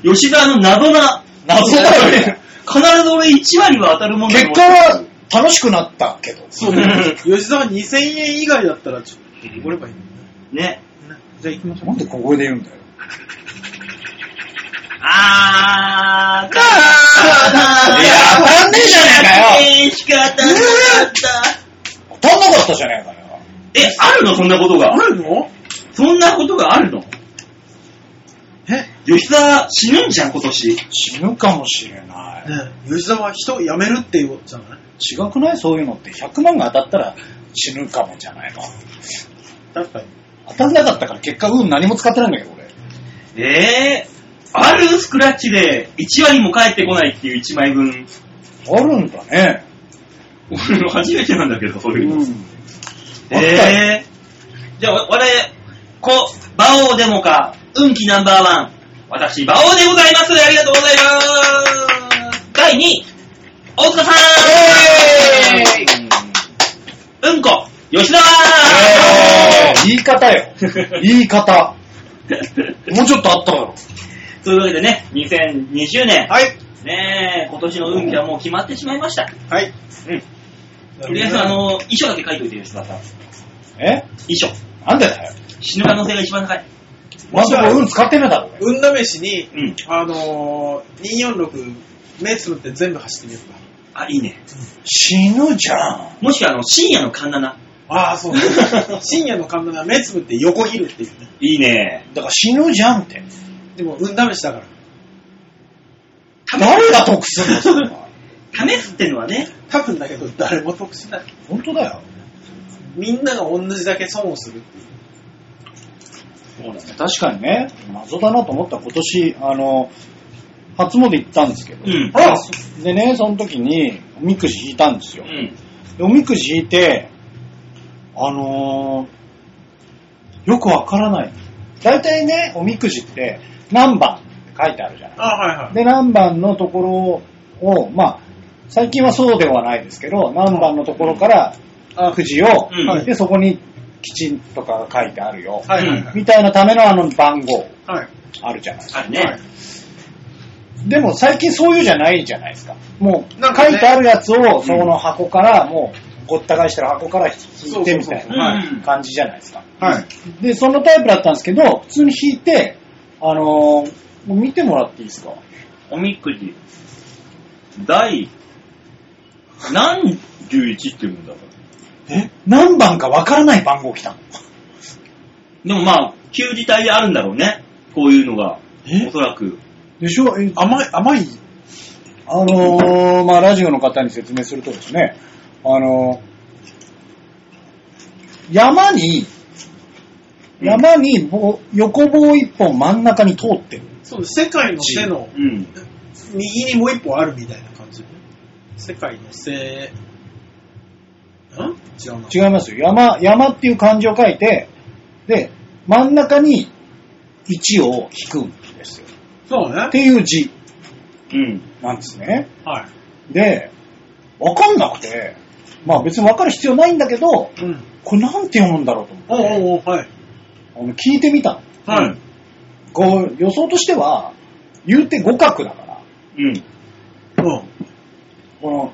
Speaker 2: 吉沢の謎な、
Speaker 4: 謎だよね。
Speaker 2: 必ず俺1割は当たるもんだと
Speaker 4: 結
Speaker 2: 思って
Speaker 4: 果は楽しくなったけど。
Speaker 3: そうね。吉沢2000円以外だったら、ちょっと、おればいいの？ね。
Speaker 2: ね。
Speaker 3: ねじゃあ行きましょう。
Speaker 4: なんで小声で言うんだよ。
Speaker 2: あー、かー
Speaker 4: いや当たんねえじゃねえかよ
Speaker 2: 仕方なかった。
Speaker 4: 当たんなかったじゃねえかよ。
Speaker 2: え、あるのそんなことが
Speaker 3: あ。るの
Speaker 2: そんなことがあるの
Speaker 3: え
Speaker 2: 吉沢死ぬんじゃん、今年。
Speaker 4: 死ぬかもしれない。
Speaker 3: ね吉沢は人辞めるっていうじゃない
Speaker 4: 違くないそういうのって。100万が当たったら死ぬかもじゃないの。
Speaker 3: 確かに。
Speaker 4: 当たんなかったから結果運何も使ってないんだけど俺。
Speaker 2: えーー、あるスクラッチで1割も返ってこないっていう1枚分。
Speaker 4: あるんだね。
Speaker 2: 俺の初めてなんだけど、そういうの。
Speaker 4: うん。
Speaker 2: えー、じゃあ、わ我々、こ、馬王デモか、運気ナンバーワン。私、馬王でございます。ありがとうございます。第2位、大塚さ
Speaker 4: イェ
Speaker 2: んうんこ、吉田
Speaker 4: えー言い方よ。言い方。もうちょっとあっただろ。
Speaker 2: というわけでね、2020年、
Speaker 3: はい。
Speaker 2: ねえ、今年の運気はもう決まってしまいました。
Speaker 3: はい。
Speaker 2: うん。とりあえず、あの、衣装だけ書いといてよ、吉田さん。
Speaker 4: え？
Speaker 2: 衣装。
Speaker 4: なんでだよ？
Speaker 2: 死ぬ可能性が一番高い。
Speaker 4: まずこれ運使ってねえだろ。
Speaker 3: 運試しに、
Speaker 2: うん。
Speaker 3: あのー、246、目つぶって全部走ってみようか。
Speaker 2: あ、いいね。
Speaker 4: 死ぬじゃん。
Speaker 2: もしくは、あの、深夜のカンナナ。
Speaker 3: ああ、そう。深夜の神田が目つぶって横切るっていうね。
Speaker 2: いいね。
Speaker 4: だから死ぬじゃんって。
Speaker 3: でも、運試しだから。
Speaker 4: 誰が得するの？
Speaker 2: 試すってのはね、
Speaker 3: 多分だけど、誰も得しない。
Speaker 4: 本当だよ。
Speaker 3: みんなが同じだけ損をするっていう。
Speaker 4: そうだね。確かにね、謎だなと思った今年、あの、初詣行ったんですけど。
Speaker 2: うん。
Speaker 3: あ
Speaker 4: でね、その時に、おみくじ引いたんですよ
Speaker 2: う。ん。
Speaker 4: でおみくじ引いて、あのーよくわからない。大体ね、おみくじって何番って書いてあるじゃない。
Speaker 3: あ、はいはい。
Speaker 4: で、何番のところを、まあ、最近はそうではないですけど、何番のところから
Speaker 3: あ
Speaker 4: くじを、
Speaker 2: うん
Speaker 4: はいで、そこに吉とかが書いてあるよ。
Speaker 3: はいはいはい。
Speaker 4: みたいなためのあの番号
Speaker 3: はい。
Speaker 4: あるじゃないですか。
Speaker 2: あるね。
Speaker 3: はい
Speaker 4: でも最近そういうじゃないじゃないですか。もう書いてあるやつをその箱からもうごった返してる箱から引いてみたいな
Speaker 2: はい
Speaker 4: 感じじゃないですか。
Speaker 3: はい。
Speaker 4: で、そのタイプだったんですけど、普通に引いて、あのーもう見てもらっていいですか？
Speaker 2: おみくじ。第、何11って言うんだろ
Speaker 4: え？何番かわからない番号来たの？
Speaker 2: う。でもまあ、旧字体であるんだろうね。こういうのが。
Speaker 4: え？
Speaker 2: おそらく。
Speaker 4: でしょ？え
Speaker 3: 甘い、甘い。
Speaker 4: あのーまあ、ラジオの方に説明するとですね、あのー山に、
Speaker 2: うん
Speaker 4: 山に棒横棒一本真ん中に通ってる。
Speaker 3: そうです。世界の背の
Speaker 2: うん。
Speaker 3: 右にもう一本あるみたいな感じ。世界の背、ん？違うな。
Speaker 4: 違いますよ。山、山っていう漢字を書いて、で、真ん中に1を引くんですよ。
Speaker 3: そうね
Speaker 4: っ。ていう字
Speaker 2: うん。
Speaker 4: なんですね。
Speaker 3: はい。
Speaker 4: で、わかんなくて、まあ別にわかる必要ないんだけど、
Speaker 3: うん。
Speaker 4: これなんて読むんだろうと
Speaker 3: お
Speaker 4: 思って、
Speaker 3: うおうおうはい。
Speaker 4: あの聞いてみたの。
Speaker 3: はい。
Speaker 4: こう予想としては、言うて互角だから、
Speaker 2: うん。
Speaker 3: うん。
Speaker 4: この、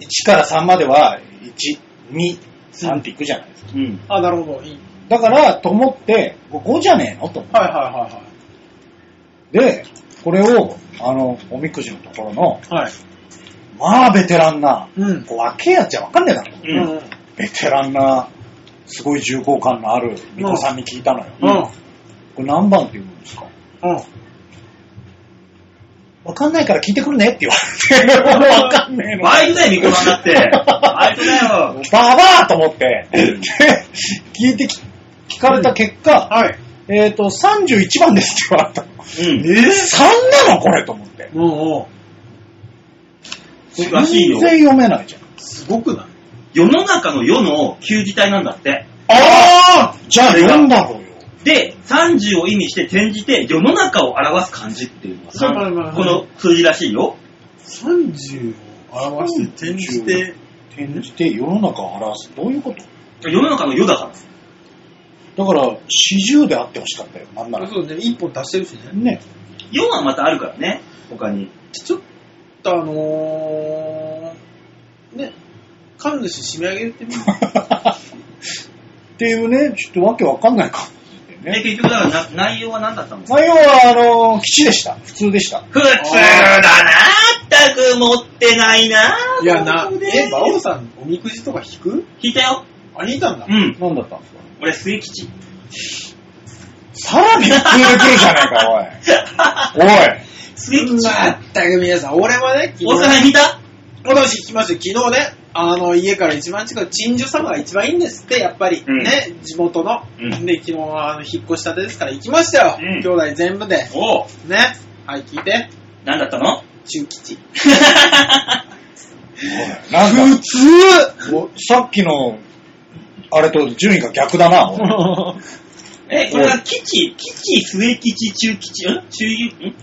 Speaker 4: 1から3までは、1、2、3っていくじゃないですか。
Speaker 2: うん。
Speaker 3: あ、なるほど。いい。
Speaker 4: だから、と思って、これ5じゃねえのと思って。
Speaker 3: はいはいはい
Speaker 4: で、これを、あの、おみくじのところの、
Speaker 3: はい。はい。
Speaker 4: まあ、ベテランな、
Speaker 3: うん。
Speaker 4: こう、若えやつじゃわかんねえだろ。
Speaker 2: うん
Speaker 3: うん。
Speaker 4: ベテランな、すごい重厚感のある巫女さんに聞いたのよ。
Speaker 3: うん。
Speaker 4: これ何番って言うんですか？
Speaker 3: うん。
Speaker 4: わかんないから聞いてくるねって言われて、わかんねえの。
Speaker 2: バイトだよ、ミコさんだって。バイトだよ。
Speaker 4: ババアと思って、で聞いてき聞かれた結果、
Speaker 3: はい。
Speaker 4: えっ、と、31番ですって言われたの。
Speaker 2: うん。
Speaker 3: え
Speaker 4: 3なの？これと思って。
Speaker 3: うんうん。
Speaker 2: らしいよ
Speaker 4: 全然読めないじゃん。
Speaker 3: すごくない？
Speaker 2: 世の中の世の旧字体なんだって。
Speaker 4: ああじゃあ読んだろうよ。
Speaker 2: で、30を意味して転じて世の中を表す漢字っていうのがさ
Speaker 3: はいはいはいはい
Speaker 2: この数字らしいよ。
Speaker 3: ?30 を表して転じて、
Speaker 4: 転じて世の中を表す。どういうこと？
Speaker 2: 世の中の世だから。
Speaker 4: だから、四十であってほしかったよ。なんなら。
Speaker 3: そうね、1本足してるしね。
Speaker 4: ね。
Speaker 2: 世はまたあるからね、他に。
Speaker 3: ちょっとあのー、ね、神主締め上げてみる。
Speaker 4: っていうね、ちょっとわけわかんない感じで
Speaker 2: で、
Speaker 4: ね。
Speaker 2: 結局だからな内容は何だったの
Speaker 4: 内容は、あの、基地でした。普通でした。
Speaker 2: 普通だなったく持ってないない
Speaker 3: や、なえ、馬王さん、おみくじとか引く？
Speaker 2: 聞いたよ。
Speaker 3: あ、引いたんだ。
Speaker 2: うん。
Speaker 4: 何だったんですか？
Speaker 2: 俺、末吉。
Speaker 4: さらに普通で来るじゃないか、おい。おい。
Speaker 2: 末吉。
Speaker 3: まったく皆さん、俺はね、
Speaker 2: 大阪にいた
Speaker 3: 私聞きましたよ昨日ね、あの、家から一番近い鎮守様が一番いいんですって、やっぱり。
Speaker 2: うん
Speaker 3: ね、地元の。
Speaker 2: うん
Speaker 3: で、昨日はあの引っ越したてですから行きましたよ。
Speaker 2: うん
Speaker 3: 兄弟全部で。
Speaker 2: おう。
Speaker 3: ね。はい、聞いて。
Speaker 2: 何だったの？
Speaker 3: 中吉。
Speaker 4: なんか、
Speaker 3: 普通
Speaker 4: おさっきの、あれと順位が逆だな、
Speaker 2: え、これは吉、吉、末吉、中吉、ん？中、ん？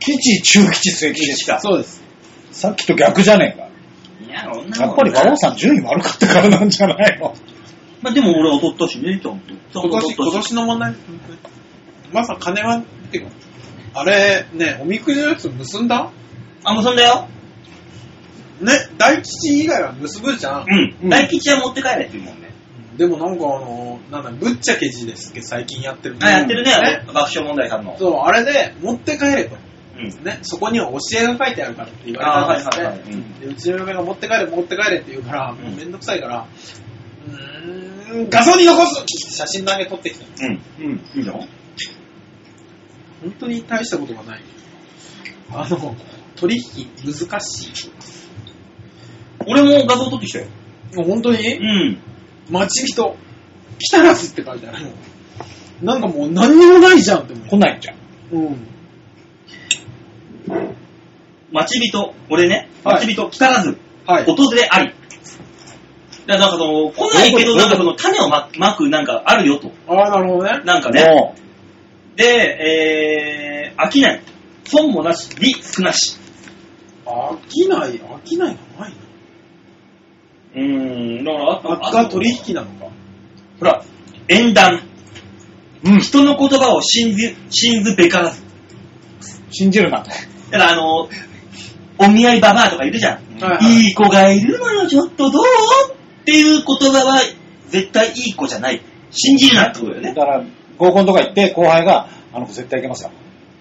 Speaker 4: 基地、中基地、末基地ですか。
Speaker 3: そうです。
Speaker 4: さっきと逆じゃねえか。
Speaker 2: いや、女
Speaker 4: やっぱり馬王さん順位悪かったからなんじゃないの？
Speaker 2: まあでも俺は踊ったしね、ちゃんと。
Speaker 3: 今年、今
Speaker 2: と踊ったし。
Speaker 3: 年の問題。まさか金は、ってか、あれ、ね、おみくじのやつ結んだ？
Speaker 2: あ、結んだよ。
Speaker 3: ね、大吉以外は結ぶじゃん。
Speaker 2: うん。
Speaker 4: うん
Speaker 2: 大吉は持って帰れって言うもんね。
Speaker 3: でもなんかあの、なんだ、ぶっちゃけ字ですっけ、最近やってる
Speaker 2: あ、やってるね、
Speaker 3: ね
Speaker 2: 爆笑問題さんの。
Speaker 3: そう、あれで、持って帰れと。
Speaker 2: うん。
Speaker 3: ね、そこには教えが書いてあるからって言われたんですね。
Speaker 2: はいはいはいうん
Speaker 3: でうちの嫁が持って帰れ、持って帰れって言うから、
Speaker 2: ん
Speaker 3: もうめんどくさいから、うーん、画像に残す写真だけ撮ってきた。
Speaker 2: うん。
Speaker 4: うん。
Speaker 2: いいの？
Speaker 3: 本当に大したことがない。あの、取引難しい。
Speaker 2: 俺も画像撮ってきたよ。
Speaker 3: もう本当に？
Speaker 2: うん。
Speaker 3: 待ち人、来たらずって書いてあるの。なんかもう何にもないじゃんって思う。
Speaker 4: 来ないじゃん。
Speaker 3: うん。
Speaker 2: 待ち人、俺ね、
Speaker 3: はい
Speaker 2: 待ち人、来たらず、
Speaker 3: はい。
Speaker 2: 訪れあり。だからなんかその、来ないけど、なんかその種をままくなんかあるよと。
Speaker 3: ああ、なるほどね。
Speaker 2: なんかね。
Speaker 4: も
Speaker 2: で、えー、飽きない。損もなし、利少なし。
Speaker 3: 飽きない、飽きないがないな。
Speaker 2: うーん、だからあと、
Speaker 3: あが取引なのか？
Speaker 2: ほら、縁談。
Speaker 4: う、うん。
Speaker 2: 人の言葉を信じ、信ずべからず。
Speaker 4: 信じるなと。
Speaker 2: だからあの、お見合いババアとかいるじゃん。
Speaker 3: はいはい
Speaker 2: いい子がいるのよ、ちょっとどうっていう言葉は、絶対いい子じゃない。信じるなってことだよね。
Speaker 4: だから、合コンとか行って後輩が、あの子絶対いけますよ。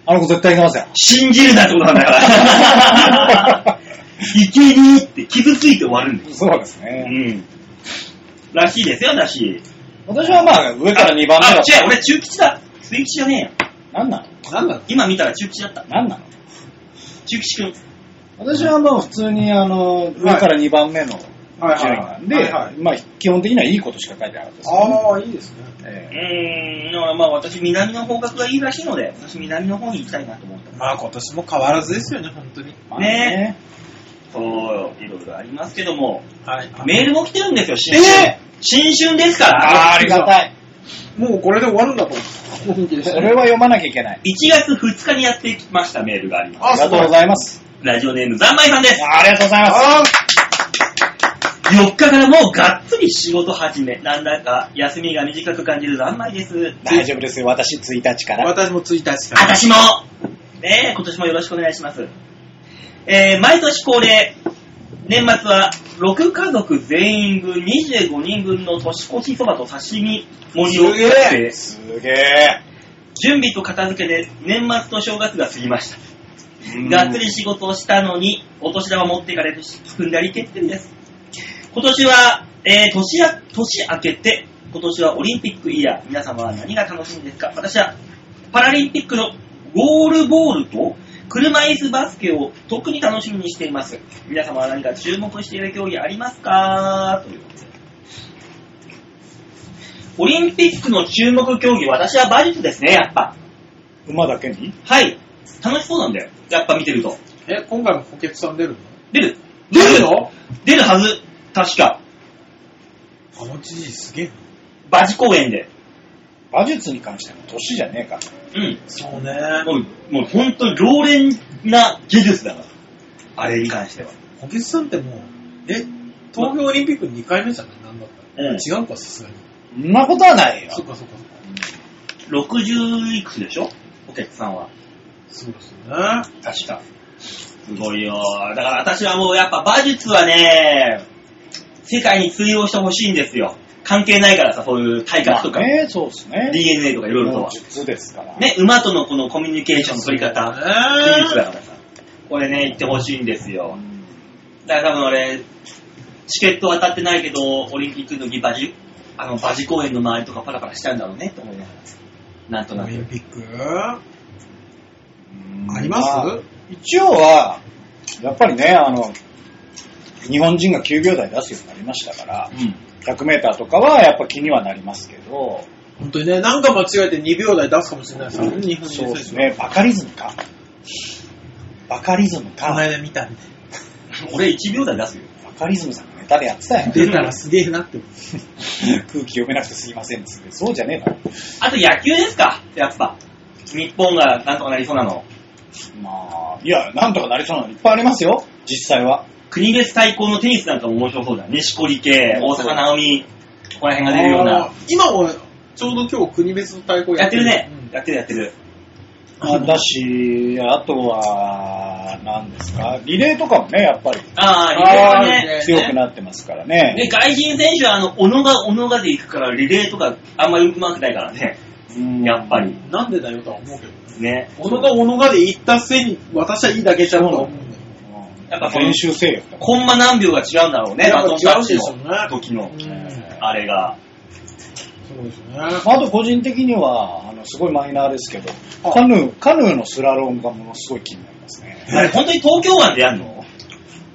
Speaker 4: あの子絶対いけますよ。
Speaker 2: 信じるなってことなんだから。いけねえって傷ついて終わるんだよ。
Speaker 4: そうです
Speaker 2: う
Speaker 4: ね。
Speaker 2: ん。らしいですよ、らしい。
Speaker 4: 私はまあ、上から2番目
Speaker 2: あ、
Speaker 4: だ
Speaker 2: 違う、俺中吉だ。末吉じゃねえよ。
Speaker 4: なんなの
Speaker 3: なん？だろう
Speaker 2: 今見たら中吉だった。
Speaker 4: なんなの？
Speaker 2: 中吉くん。
Speaker 4: 私はもう普通に、あの、上から2番目の
Speaker 3: はい
Speaker 4: 順位なんで、
Speaker 3: はいはい
Speaker 4: まあ、基本的にはいいことしか書いてなかったです、ね。
Speaker 3: ああ、いいですね。
Speaker 4: え
Speaker 2: うーん、だからまあ私南の方角がいいらしいので、私南の方に行きたいなと思った。
Speaker 3: まあ今年も変わらずですよね、本当に。
Speaker 4: えまあね
Speaker 2: そう、いろいろありますけども、
Speaker 3: はい。
Speaker 2: メールも来てるんですよ、新
Speaker 3: え
Speaker 2: 春。新春ですから、
Speaker 4: あーありがたい。
Speaker 3: もうこれで終わるんだと思う。
Speaker 4: それは読まなきゃいけない。
Speaker 2: 1月2日にやってきましたメールがあります。
Speaker 3: あ
Speaker 4: ありがとうございます。
Speaker 2: ラジオネーム、ざんまいさんです。
Speaker 4: ありがとうございます。
Speaker 3: あ
Speaker 2: 4日からもうがっつり仕事始め、なんだか休みが短く感じるざんまいです。
Speaker 4: 大丈夫ですよ。私1日から。
Speaker 3: 私も1日から。
Speaker 2: 私もねえ、今年もよろしくお願いします。えー、毎年恒例、年末は6家族全員分25人分の年越しそばと刺身盛りを
Speaker 3: すげえ
Speaker 2: 作成
Speaker 4: すげえ。
Speaker 2: 準備と片付けで年末と正月が過ぎました。がっつり仕事をしたのに、お年玉持っていかれるし、踏んだり欠点です。今年は、えー年や、年明けて、今年はオリンピックイヤー。皆様は何が楽しみですか？私は、パラリンピックのゴールボールと、車椅子バスケを特に楽しみにしています。皆様は何か注目している競技ありますか？ということで。オリンピックの注目競技、私は馬術ですね、やっぱ。
Speaker 4: 馬だけに？
Speaker 2: はい。楽しそうなんだよ。やっぱ見てると。
Speaker 3: え、今回も補欠さん出るの？
Speaker 2: 出る。
Speaker 3: 出るの？
Speaker 2: 出るはず。確か。
Speaker 3: あの知事すげえな。
Speaker 2: 馬事公園で。
Speaker 4: 馬術に関しても年じゃねえから。
Speaker 2: うん。
Speaker 3: そうね。
Speaker 2: もう、もう本当に老練な技術だから。あれに関しては。
Speaker 3: 補欠さんってもう、え、東京オリンピック2回目じゃない？なんだった？ら。
Speaker 2: うん
Speaker 3: 違うか、さすがに。
Speaker 4: そんなことはないよ
Speaker 3: そ。っかそっか
Speaker 2: 60いくつでしょ？お客さんは。
Speaker 3: そっか。そうですよね。
Speaker 2: 確か。すごいよ。だから私はもうやっぱ馬術はね、世界に通用してほしいんですよ。関係ないからさ、そういう体格とか、
Speaker 4: まあね、そうですね。
Speaker 2: DNA とかいろいろとは。
Speaker 4: 術ですから。
Speaker 2: ね、馬とのこのコミュニケーションの取り方、技術だ
Speaker 3: ね
Speaker 2: からさ。これね、言ってほしいんですよ。だから多分俺、チケット当たってないけど、オリンピックの時馬事、あの、馬事公園の周りとかパラパラしちゃうんだろうねって思いながら。なんとなく。
Speaker 3: オリンピック？
Speaker 4: うん
Speaker 3: あります？
Speaker 4: あ一応は、やっぱりね、あの、日本人が9秒台出すようになりましたから、
Speaker 2: うん。
Speaker 4: 100メーターとかはやっぱ気にはなりますけど、
Speaker 3: 本当にね、なんか間違えて2秒台出すかもしれないですからね、日本人
Speaker 4: そう
Speaker 3: 選手
Speaker 4: ですね、バカリズムか。バカリズム
Speaker 3: この
Speaker 4: か。
Speaker 3: 間見たんで。
Speaker 2: 俺1秒台出すよ。
Speaker 4: バカリズムさんがネタでやってたよ。
Speaker 3: 出たらすげえなって思う。
Speaker 4: 空気読めなくてすいませんっつって。そうじゃねえだろ。
Speaker 2: あと野球ですか？やっぱ。日本がなんとかなりそうなの。
Speaker 4: まあ、いや、なんとかなりそうなのいっぱいありますよ。実際は。
Speaker 2: 国別対抗のテニスなんかも面白そうだ。錦織系、大坂なおみ、ここら辺が出るよう
Speaker 3: あ
Speaker 2: な
Speaker 3: ー。今も、ちょうど今日国別の対抗
Speaker 2: やってるね
Speaker 3: うん。
Speaker 2: やってるやってる。
Speaker 4: あだし、あとは、何ですか、リレーとかもね、やっぱり
Speaker 2: ああ、リレーはね。
Speaker 3: ね
Speaker 4: 強くなってますからね。
Speaker 2: ね、外人選手は、あの、小野が、小野がで行くから、リレーとか、あんまり上手くないからね。
Speaker 4: うん
Speaker 2: やっぱり。
Speaker 3: なんでだよとは思うけどね。
Speaker 2: ね。
Speaker 3: 小野が小野がで行ったせいに、私はいいだけじゃんとは思うんだよ。
Speaker 2: やっぱ
Speaker 4: 練習せよ。
Speaker 2: コンマ何秒が違うんだろうね、バトンタッチの時の、
Speaker 3: うん
Speaker 2: あれが。
Speaker 3: そうですよね。
Speaker 4: あと個人的には、あの、すごいマイナーですけど、
Speaker 3: あ
Speaker 4: カヌー、カヌーのスラロームがものすごい気になりますね。
Speaker 2: あれ、本当に東京湾でやんの？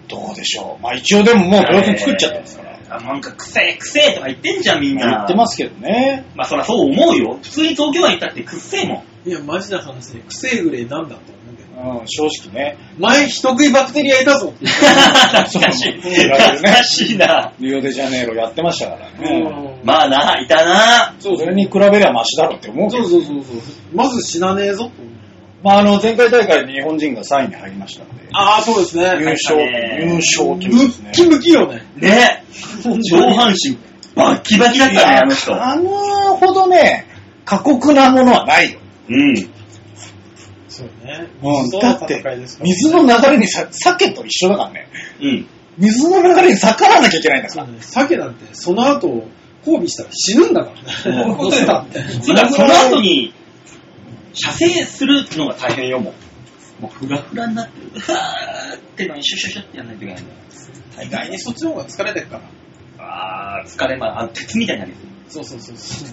Speaker 4: どうでしょう。まあ一応でももう豊洲に作っちゃってますから。
Speaker 2: あなんか、くせえ、くせえとか言ってんじゃん、みんな。
Speaker 4: 言ってますけどね。
Speaker 2: まあ、そりゃそう思うよ。普通に東京湾行ったってくっせえもん。
Speaker 3: いや、マジな話で、クセグレなんだと思う
Speaker 4: ん、正直ね。
Speaker 3: 前、人食いバクテリアいたぞって言って
Speaker 2: 懐かしい。懐かしいな。
Speaker 4: リオデジャネイロやってましたからね。
Speaker 3: うん
Speaker 2: まあな、いたな。
Speaker 3: そう
Speaker 4: それに比べりゃマシだろって思うけど。
Speaker 3: そうそうそうそう。まず死なねえぞと思う。
Speaker 4: まああの、前回大会に日本人が3位に入りましたので、
Speaker 3: ああ、そうですね。
Speaker 4: 優勝、
Speaker 2: ね
Speaker 4: 優勝という
Speaker 3: ム
Speaker 4: ですね
Speaker 3: ッ。キムキよね。
Speaker 2: ね。上半身、バッキバキだったね、あの人。
Speaker 4: カヌーほどね、過酷なものはないよ。
Speaker 2: うん。
Speaker 3: そうね。
Speaker 4: うん、だって水の流れにさ、鮭と一緒だからね。
Speaker 2: うん。
Speaker 4: 水の流れに逆らわなきゃいけないんだから。
Speaker 3: そうね。鮭なんて、その後、交尾したら死ぬんだからね。
Speaker 4: うん
Speaker 3: 乗せたって。
Speaker 2: つか、その後に、射精するのが大変よ、もう。もうフラフラになってる。ふわーってのにシュシュシュってやんないといけないんだよ。
Speaker 3: 意外にそっちの方が疲れてるから。
Speaker 2: あー、疲れま、あの、鉄みたいになるや
Speaker 3: そうそうそうそう。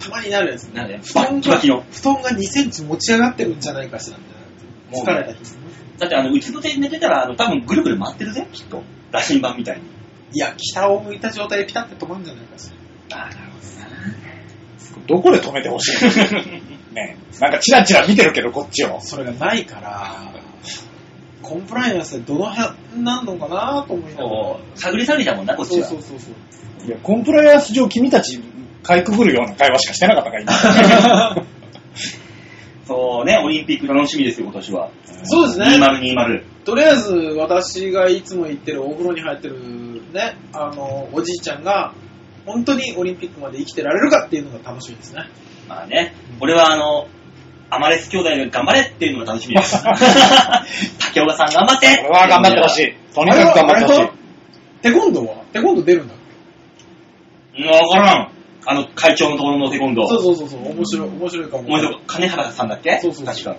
Speaker 3: たまになるやつ
Speaker 2: つ。なんで、
Speaker 3: 布団が。布団が2センチ持ち上がってるんじゃないかしらみたいな。疲れた日にね。
Speaker 2: だってあの、うつ伏せに寝てたら、あの、多分ぐるぐる回ってるぜ、きっと。羅針盤みたいに。
Speaker 3: いや、北を向いた状態でピタッて止まるんじゃないかしら。
Speaker 2: あー、なる
Speaker 4: どこで止めてほしいの？ねなんかチラチラ見てるけど、こっちを。
Speaker 3: それがないから、コンプライアンスでどの辺なんのかなと思いながら。
Speaker 2: 探り探りだもんな、こっちは。
Speaker 3: そうそうそうそう。
Speaker 4: いや、コンプライアンス上君たち、かいくぐるような会話しかしてなかったから、今。
Speaker 2: そうね、オリンピック楽しみですよ、今年は。
Speaker 3: そうですね。
Speaker 2: 2020。
Speaker 3: とりあえず私がいつも行ってるお風呂に入ってるね、あの、おじいちゃんが、本当にオリンピックまで生きてられるかっていうのが楽しみですね。
Speaker 2: まあね、俺はあの、アマレス兄弟が頑張れっていうのが楽しみです。竹岡さん頑張って
Speaker 4: これは頑張ってほしい。とにかく頑張ってほしい。
Speaker 3: テコンドーは？テコンドー出るんだっ
Speaker 2: うんわからん。あの、会長のところのテコンドー。
Speaker 3: けそうそうそうそう、面白い、面白いかも。
Speaker 2: お前とこ金原さんだっけ？
Speaker 3: そうそうそう
Speaker 2: 確か。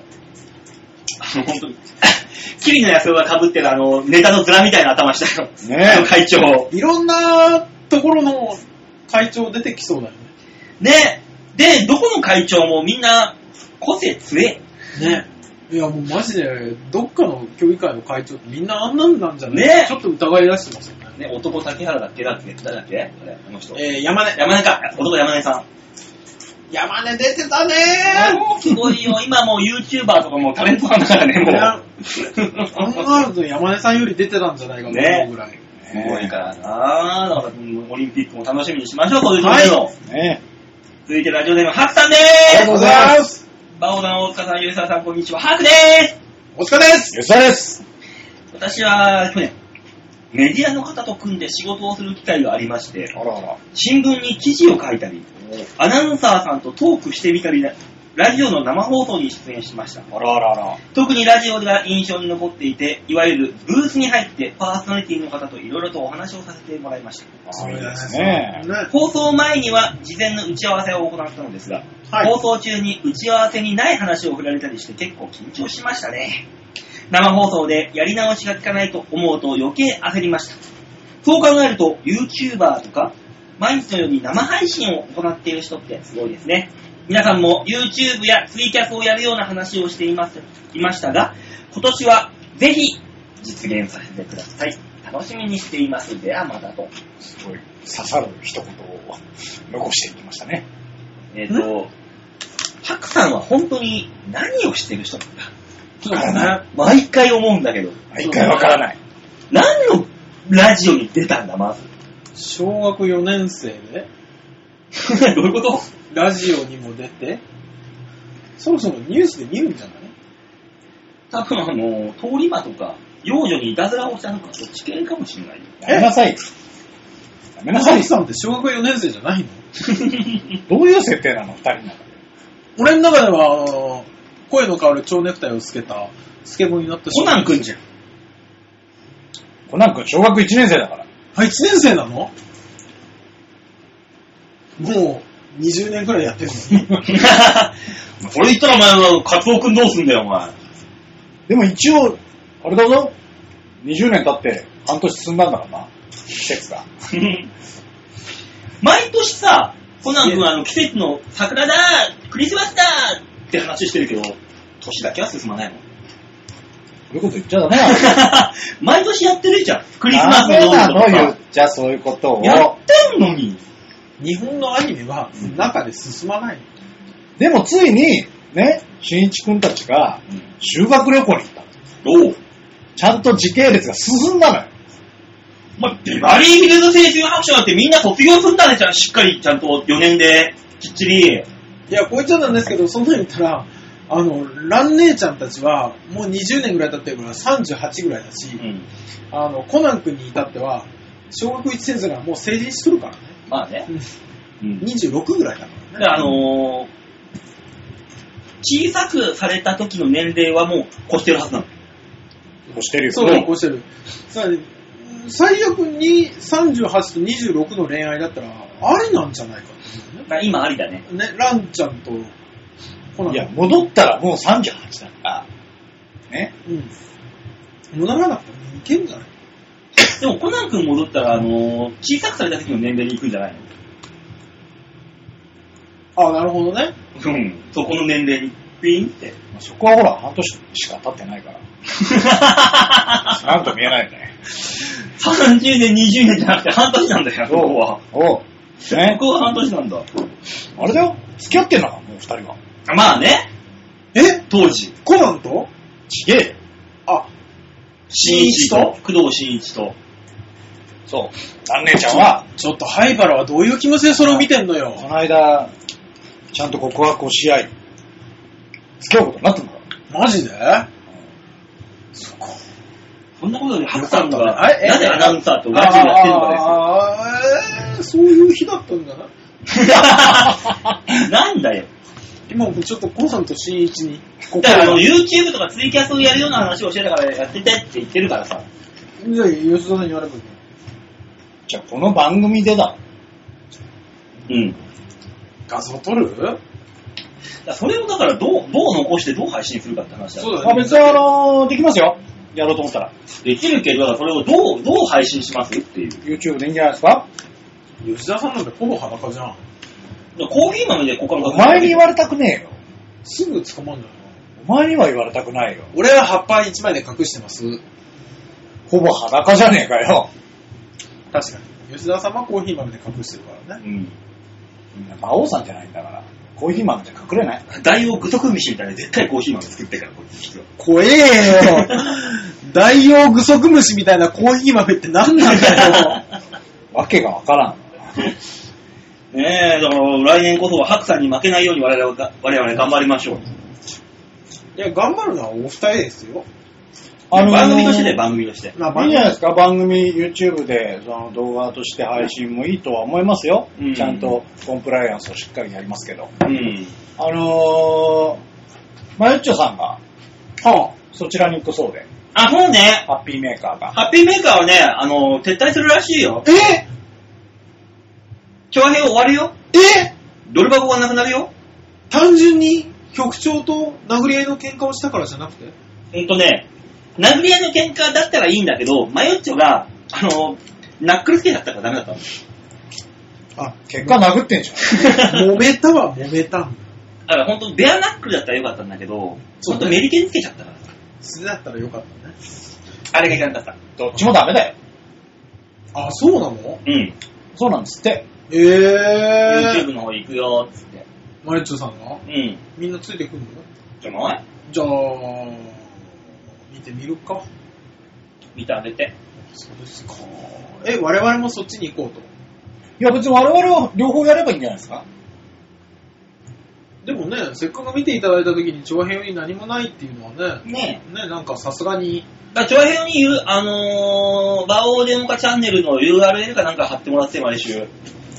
Speaker 2: あの、本当に。キリの安が被ってるあの、ネタのズラみたいな頭したよ。
Speaker 4: ね
Speaker 2: あの会長。
Speaker 3: いろんなところの会長出てきそうだよ
Speaker 2: ね。で、どこの会長もみんな、個性強え。
Speaker 3: ね。ね。いやもうマジで、どっかの協議会の会長ってみんなあんなんなんじゃない？
Speaker 2: ね
Speaker 3: ちょっと疑い出してますよね。
Speaker 2: ね、男竹原だっけ？だっけ誰だっけ？あれ、あの人。
Speaker 3: えー、山根。
Speaker 2: 山根か。男山根さん。
Speaker 3: 山根出てたね
Speaker 2: すごいよ。今もう YouTuber とかもタレントなんだからね、もう。
Speaker 3: 考えると山根さんより出てたんじゃないかと思うぐらい。
Speaker 2: すごいからなだから、うんオリンピックも楽しみにしましょう、こういう時の。
Speaker 4: ね
Speaker 2: 続いてラジオネーム、ハクさんでーす
Speaker 4: ありがとうございます。
Speaker 2: バオナン大塚さん、ゆうささん、こんにちは。ハクでーす
Speaker 3: お疲れです
Speaker 4: 吉田です。
Speaker 2: 私は去年、メディアの方と組んで仕事をする機会がありまして、
Speaker 4: あらあら。
Speaker 2: 新聞に記事を書いたり、アナウンサーさんとトークしてみたり、ラジオの生放送に出演しました。
Speaker 4: あらあらあら。
Speaker 2: 特にラジオでは印象に残っていて、いわゆるブースに入ってパーソナリティの方といろいろとお話をさせてもらいました。
Speaker 4: そうですね。
Speaker 3: ね。
Speaker 2: 放送前には事前の打ち合わせを行ったのですが、
Speaker 3: はい
Speaker 2: 放送中に打ち合わせにない話を振られたりして結構緊張しましたね。生放送でやり直しが効かないと思うと余計焦りました。そう考えると YouTuber とか毎日のように生配信を行っている人ってすごいですね。皆さんも YouTube やツイキャスをやるような話をしていますいましたが、今年はぜひ実現させてください。楽しみにしています。ではまたと。
Speaker 4: すごい刺さる一言を残していきましたね。
Speaker 2: えっ、と、ハクさんは本当に何をしてる人なんだ？
Speaker 3: そうですね。
Speaker 2: 毎回思うんだけど、
Speaker 4: 一回わからない。
Speaker 2: 何のラジオに出たんだ、まず。
Speaker 3: 小学4年生で、
Speaker 2: どういうこと？
Speaker 3: ラジオにも出て、そろそろニュースで見るんじゃない？
Speaker 2: 多分あの、通り魔とか、幼女にいたずらをしたのか、そっち系かもしれないよ。
Speaker 4: やめなさいよ。やめなさい
Speaker 3: さんって小学4年生じゃないの？
Speaker 4: どういう設定なの二人の中で。
Speaker 3: 俺の中では、あの声の変わる蝶ネクタイをつけた、スケボーになった
Speaker 2: コナンくんじゃん。
Speaker 4: コナン君小学1年生だから。
Speaker 3: あ、1年生なの？もう、20年くらいやってるの？に。
Speaker 2: これ言ったらお前、カツオくんどうすんだよ、お前。
Speaker 4: でも一応、あれだぞ。20年経って半年進んだんだからな。季節が。
Speaker 2: 毎年さ、コナン君あの季節の桜だクリスマスだって話してるけど、年だけは進まないもん。
Speaker 4: そういうこと言っちゃダメなの。
Speaker 2: 毎年やってるじゃん。クリスマス
Speaker 4: ダメなの
Speaker 2: のとか
Speaker 4: 言っちゃそういうことを。
Speaker 2: やってんのに。
Speaker 3: 日本のアニメは中で進まないの。
Speaker 4: でもついに、ね、新一くんたちが修学旅行に行った。
Speaker 2: おう。
Speaker 4: ちゃんと時系列が進んだのよ。
Speaker 2: まビバリーヒルズ青春白書だってみんな卒業すんだね、じゃん。しっかりちゃんと4年で、きっちり。
Speaker 3: いや、こいつはなんですけど、そんなに言ったら、あの、ラン姉ちゃんたちは、もう20年ぐらい経ってるから38ぐらいだし、
Speaker 2: うん。
Speaker 3: あの、コナン君に至っては、小学1年生がもう成人しとるからね。
Speaker 2: まあね。うん。
Speaker 3: 26ぐらいだからね。
Speaker 2: であのー、小さくされた時の年齢はもう越してるはずなの。
Speaker 4: こしてるよ。
Speaker 3: そう、こうしてる。さ最悪に38と26の恋愛だったら、ありなんじゃないか
Speaker 2: まあ今ありだね。
Speaker 3: ね。ね、ランちゃんとコナン。
Speaker 4: いや、戻ったらもう38だから。ね。
Speaker 3: うん。戻らなくてもいけんじゃない？
Speaker 2: でもコナン君戻ったら、あのー、小さくされた時の年齢に行くんじゃないの？
Speaker 3: あ、なるほどね。
Speaker 2: うん。そこの年齢に、ピンって。
Speaker 4: まあそこはほら、半年しか経ってないから。なんと見えないよね。
Speaker 2: 30年、20年じゃなくて半年なんだよ、ここは。
Speaker 4: おう。ね
Speaker 2: こ。こは半年なんだ。
Speaker 4: あれだよ。付き合ってんのか、もう二人は。
Speaker 2: まあね、
Speaker 3: え？
Speaker 2: 当時。
Speaker 3: コナンと？
Speaker 4: ちげえよ。
Speaker 3: あ、
Speaker 2: 新一と、工藤新一と。
Speaker 4: そう。蘭姉ちゃんは、
Speaker 3: ちょっとハイバラはどういう気持ちでそれを見てんの
Speaker 4: こ
Speaker 3: よ。
Speaker 4: の間、ちゃんと告白をし合い、付き合うことになったんだから。
Speaker 3: マジで？
Speaker 2: そんなことより、ハクさんが、なぜアナウンサーとラジオやってるのか
Speaker 3: あーえーそういう日だったんだな。
Speaker 2: なんだよ。
Speaker 3: 今もちょっとコナンと新一に、こ
Speaker 2: だからあの、YouTube とかツイキャスをやるような話をしてたからやっててって言ってるからさ。
Speaker 3: じゃあ吉田さんに言わればいい
Speaker 4: じゃあ、この番組でだ。
Speaker 2: うん。
Speaker 3: 画像撮る？
Speaker 2: だからそれをだからどう、どう残してどう配信するかって話だよ。
Speaker 3: そうだ
Speaker 4: まあ、別にあのできますよ。やろうと思ったら。
Speaker 2: できるけど、だからそれをどう、どう配信しますっていう。
Speaker 4: YouTube でいいんじゃないですか？
Speaker 3: 吉田さんなんてほぼ裸じゃん。
Speaker 2: コーヒー豆でここから
Speaker 4: お前に言われたくねえよ。
Speaker 3: すぐ捕まんじゃない
Speaker 4: お前には言われたくないよ。
Speaker 3: 俺は葉っぱ一枚で隠してます。
Speaker 4: ほぼ裸じゃねえかよ。
Speaker 3: 確かに。吉田さんはコーヒー豆で隠してるからね。
Speaker 2: うん。
Speaker 4: みんな馬王さんじゃないんだから。コーヒー豆で隠れない。
Speaker 2: 大王具足虫みたいなでっかいコーヒー豆作ってから、こいつ。
Speaker 3: 怖えよ。大王具足虫みたいなコーヒー豆って何なんだよ。
Speaker 4: わけがわからん。
Speaker 2: ねえ、だから来年こそはハクさんに負けないように我々が我々頑張りましょう。
Speaker 3: いや、頑張るのはお二人ですよ。
Speaker 4: あのー
Speaker 2: 番組としてで番組として。
Speaker 3: まあ、
Speaker 4: いいんじゃないですか番組 YouTube でその動画として配信もいいとは思いますよ。
Speaker 2: うん
Speaker 4: ちゃんとコンプライアンスをしっかりやりますけど。
Speaker 2: うん。
Speaker 4: あのー、マユッチョさんが
Speaker 3: は
Speaker 4: そちらに行くそうで、
Speaker 2: あ、そうね。
Speaker 4: ハッピーメーカーが。
Speaker 2: ハッピーメーカーはね、あの、撤退するらしいよ。
Speaker 3: あ、え？
Speaker 2: 長編終わるよ。
Speaker 3: え？
Speaker 2: ドル箱がなくなるよ。
Speaker 3: 単純に局長と殴り合いの喧嘩をしたからじゃなくて？
Speaker 2: ほんとね、殴り合いの喧嘩だったらいいんだけど、マヨッチョが、あの、ナックルつけちゃったからダメだったの。
Speaker 3: あ、
Speaker 4: 結果殴ってんじゃん。
Speaker 3: 揉めたは揉めたんだ。
Speaker 2: だからほんと、ベアナックルだったらよかったんだけど、
Speaker 3: そうね
Speaker 2: ほんとメリケンつけちゃったからさ。
Speaker 3: 素だったらよかったね。
Speaker 2: あれがいかなかった。
Speaker 4: どっちもダメだよ。
Speaker 3: あ、そうなの？
Speaker 2: うん。
Speaker 4: そうなんですって。
Speaker 3: えー。
Speaker 2: YouTube の方行くよ、つって。
Speaker 3: マリッチョさんが？
Speaker 2: うん。
Speaker 3: みんなついてくるの？
Speaker 2: じゃない？
Speaker 3: じゃあ、見てみるか。
Speaker 2: 見てあげて。
Speaker 3: そうですか。え、我々もそっちに行こうと。
Speaker 4: いや別に我々は両方やればいいんじゃないですか？
Speaker 3: でもね、せっかく見ていただいた時に長編より何もないっていうのはね、
Speaker 2: ね
Speaker 3: ね、なんかさすがに
Speaker 2: だから、チョアヘヨに言う、あのー、バオデモカチャンネルの URL かなんか貼ってもらって、毎週。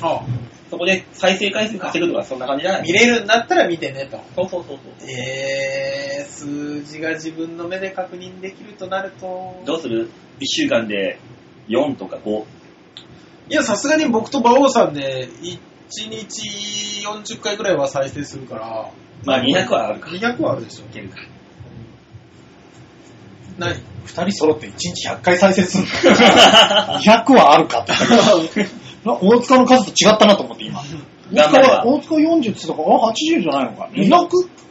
Speaker 3: あ
Speaker 2: そこで再生回数稼ぐとか、そんな感じじゃない？
Speaker 3: 見れるんだったら見てねと。
Speaker 2: そうそうそうそう。
Speaker 3: えー、数字が自分の目で確認できるとなると。
Speaker 2: どうする ?1 週間で4とか5。
Speaker 3: いや、さすがに僕と馬王さんで、1日40回くらいは再生するから、
Speaker 2: まあ200はあるか。い
Speaker 3: 200はあるでしょ。
Speaker 2: けるか。
Speaker 3: 何
Speaker 4: 二人揃って1日100回再生するの ?200 はあるかって。な大塚の数と違ったなと思って今。大塚
Speaker 2: 頑張れば
Speaker 4: は、大塚40って言ってたから、あ、80じゃないのか。200?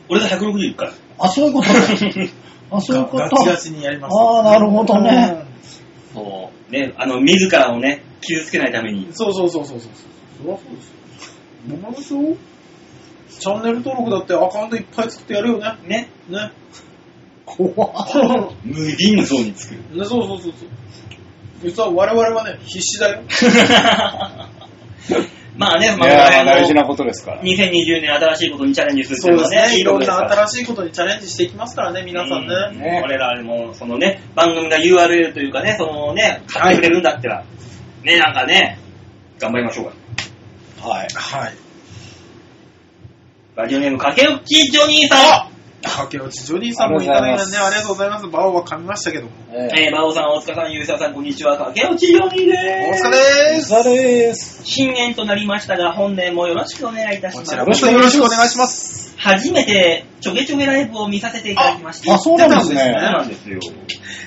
Speaker 2: 俺が160いくから。
Speaker 4: あ、そういうことね。あ、そういうこと。
Speaker 3: ガチガチにやります。
Speaker 4: ああ、なるほどね。
Speaker 2: そう。ね、あの、自らをね、傷つけないために。
Speaker 3: そうそうそうそうそう。そりゃそうですよ。そうですよ。チャンネル登録だってアカウントいっぱい作ってやるよね。
Speaker 2: ね。
Speaker 3: ね。
Speaker 4: 怖っ
Speaker 2: 無尽蔵に作る。
Speaker 3: ね、そうそうそうそう。実は我々はね、必死だよ。
Speaker 2: まあね、
Speaker 4: い
Speaker 2: まあ、
Speaker 4: 大事なことですから。
Speaker 2: 2020年新しいことにチャレンジするって
Speaker 3: そ
Speaker 2: いううのはね、
Speaker 3: ですね。いろんな新しいことにチャレンジしていきますからね、皆さんね。
Speaker 4: ね
Speaker 2: 俺らも、そのね、番組が URL というかね、そのね、買ってくれるんだったら、ね、なんかね、頑張りましょうか。
Speaker 4: はい。
Speaker 3: はい。
Speaker 2: ラジオネーム、かけおちジョニーさ
Speaker 3: 駆け落ちジョニーさんもいただいたね、ありがとうございます。バオは噛みましたけども。
Speaker 2: ん。
Speaker 4: えー
Speaker 2: えー、馬王さん、大塚さん、ゆうささん、こんにちは。かけおちジョニーで
Speaker 3: お
Speaker 2: ーす。
Speaker 3: 疲れです。
Speaker 4: さでーす。
Speaker 2: 新年となりましたが、本年もよろしくお願いいたします
Speaker 3: こち。らこそよろしくお願いします。
Speaker 2: 初めて、ちょげちょげライブを見させていただきました。
Speaker 4: あ、そうなんです
Speaker 2: そう
Speaker 4: ね。
Speaker 2: なんですよ。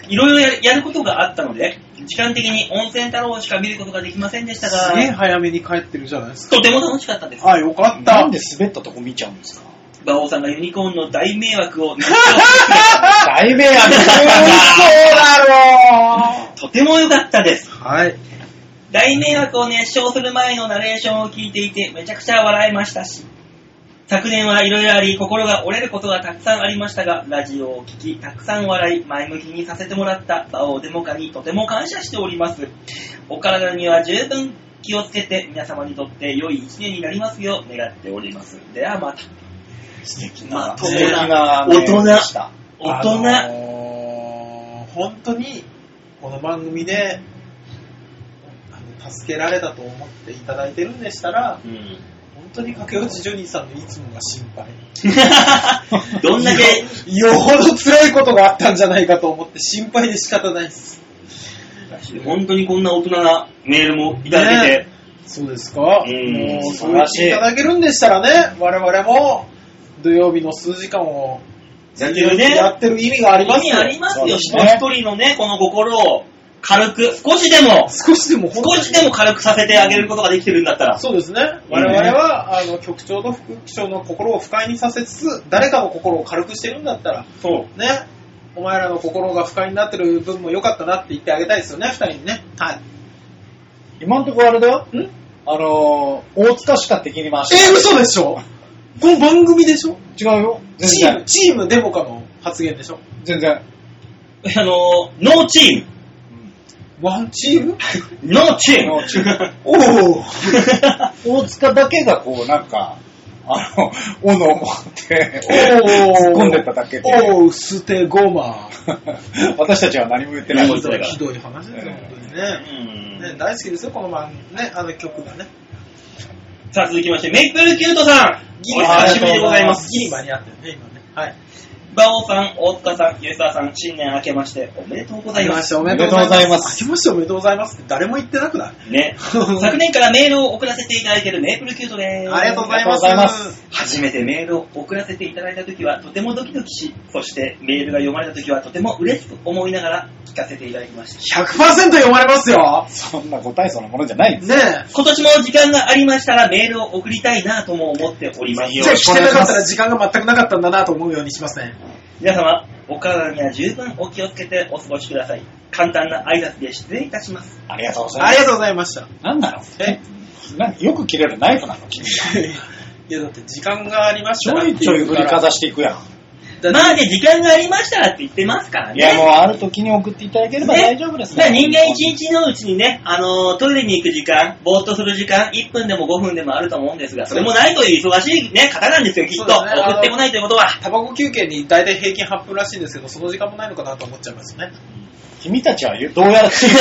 Speaker 2: いろいろやるやることがあったので、時間的に温泉太郎しか見ることができませんでした
Speaker 3: すげえ
Speaker 2: が、
Speaker 3: 早めに帰ってるじゃないですか。
Speaker 2: とても楽しかったです。
Speaker 3: あ、よかった
Speaker 4: なん。で滑ったとこ見ちゃうんですか？
Speaker 2: 馬王さんがユニコーンの大迷惑を熱
Speaker 4: 大迷惑そうだろ
Speaker 2: 唱とても良かったです。
Speaker 3: はい。
Speaker 2: 大迷惑を熱唱する前のナレーションを聞いていてめちゃくちゃ笑いましたし、昨年はいろいろあり、心が折れることがたくさんありましたが、ラジオを聞き、たくさん笑い、前向きにさせてもらった馬王デモカにとても感謝しております。お体には十分気をつけて、皆様にとって良い一年になりますよう願っております。ではまた。
Speaker 4: 素敵
Speaker 2: まあ
Speaker 4: な、素敵な
Speaker 2: 大人。大人、
Speaker 3: あのー本当に、この番組で、助けられたと思っていただいてるんでしたら、
Speaker 2: うん。
Speaker 3: 本当に駆け落ちジョニーさんのいつもが心配。
Speaker 2: どんだけ、
Speaker 3: よほど辛いことがあったんじゃないかと思って心配で仕方ないです。
Speaker 2: 本当にこんな大人なメールもいただけて、
Speaker 3: そうですか。
Speaker 2: うん。
Speaker 3: もうそう言っていただけるんでしたらね、我々も土曜日の数時間を
Speaker 2: やってるね
Speaker 3: やってる意味がありますよ。
Speaker 2: 意味ありますよ。一人一人のね、この心を軽く、少しでも、
Speaker 3: 少しでも
Speaker 2: 少しでも軽くさせてあげることができてるんだったら、
Speaker 3: そうですね。我々は、あの、局長と副局長の心を不快にさせつつ、誰かの心を軽くしてるんだったら、
Speaker 2: そう。
Speaker 3: ね、お前らの心が不快になってる分も良かったなって言ってあげたいですよね、二人にね。はい。
Speaker 4: 今んところあれだよ。
Speaker 3: ん？え
Speaker 4: あのー、大塚しか敵に回して
Speaker 3: ー、嘘でしょこの番組でしょ？
Speaker 4: 違うよ。全
Speaker 3: チーム、
Speaker 4: 然。
Speaker 3: チームデモカの発言でしょ？
Speaker 4: 全然。
Speaker 2: あの、ノーチーム。
Speaker 3: ワンチーム？
Speaker 2: ノーチーム。
Speaker 4: ノーチーム
Speaker 3: おお
Speaker 4: 大塚だけがこう、なんか、あの、斧を持って、
Speaker 3: お
Speaker 4: 突っ込んでただけで、
Speaker 3: おお捨てゴマ。
Speaker 4: 私たちは何も言ってない
Speaker 2: 何も
Speaker 3: ひ
Speaker 2: 言ってない
Speaker 3: どいひどい話ですよ、本当に
Speaker 2: う
Speaker 3: ね。
Speaker 2: ん
Speaker 3: ね、大好きですよ、この番ね、あの曲がね。
Speaker 2: さあ続きまして、メイプルキュートさん。お久しぶりでございます。
Speaker 3: ギリ間に合ってるね、今ね。はい。
Speaker 2: バオさん、大塚さん、ユーサーさん、新年明けましておめでとうございます。
Speaker 3: おめでとうございます。明けましておめでとうございますって誰も言ってなくない
Speaker 2: ね。昨年からメールを送らせていただいているメイプルキュートです。
Speaker 3: ありがとうございます。
Speaker 2: 初めてメールを送らせていただいたときはとてもドキドキし、そしてメールが読まれたときはとても嬉しく思いながら聞かせていただきました。
Speaker 3: 100%読まれますよ。
Speaker 4: そんなご大層なものじゃないんです。
Speaker 3: ね
Speaker 2: 今年も時間がありましたらメールを送りたいなとも思っております
Speaker 3: じゃあ
Speaker 4: ろしくお願いします
Speaker 3: 聞けなかったら時間が全くなかったんだなと思うようにしますね。
Speaker 2: 皆様、お体には十分お気をつけてお過ごしください。簡単な挨拶で失礼いたします。
Speaker 4: ありがとうございます。
Speaker 3: ありがとうございました。
Speaker 4: なんなの？
Speaker 3: え？
Speaker 4: なんよく切れるナイフなの君。
Speaker 3: いや、だって時間がありまし
Speaker 4: ち
Speaker 3: たら
Speaker 4: ょいちょい振りかざしていくやん。
Speaker 2: まあね、時間がありましたらって言ってますからね。
Speaker 4: いや、もうある時に送っていただければ
Speaker 2: ね
Speaker 4: 大丈夫です
Speaker 2: だから人間一日のうちにね、あのートイレに行く時間、ぼーっとする時間、1分でも5分でもあると思うんですが、それもないという忙しいね、方なんですよ、きっと。
Speaker 3: ね
Speaker 2: 送ってこないということは。
Speaker 3: タバコ休憩に大体平均8分らしいんですけど、その時間もないのかなと思っちゃいますね。
Speaker 4: 君たちはどうやらチーム、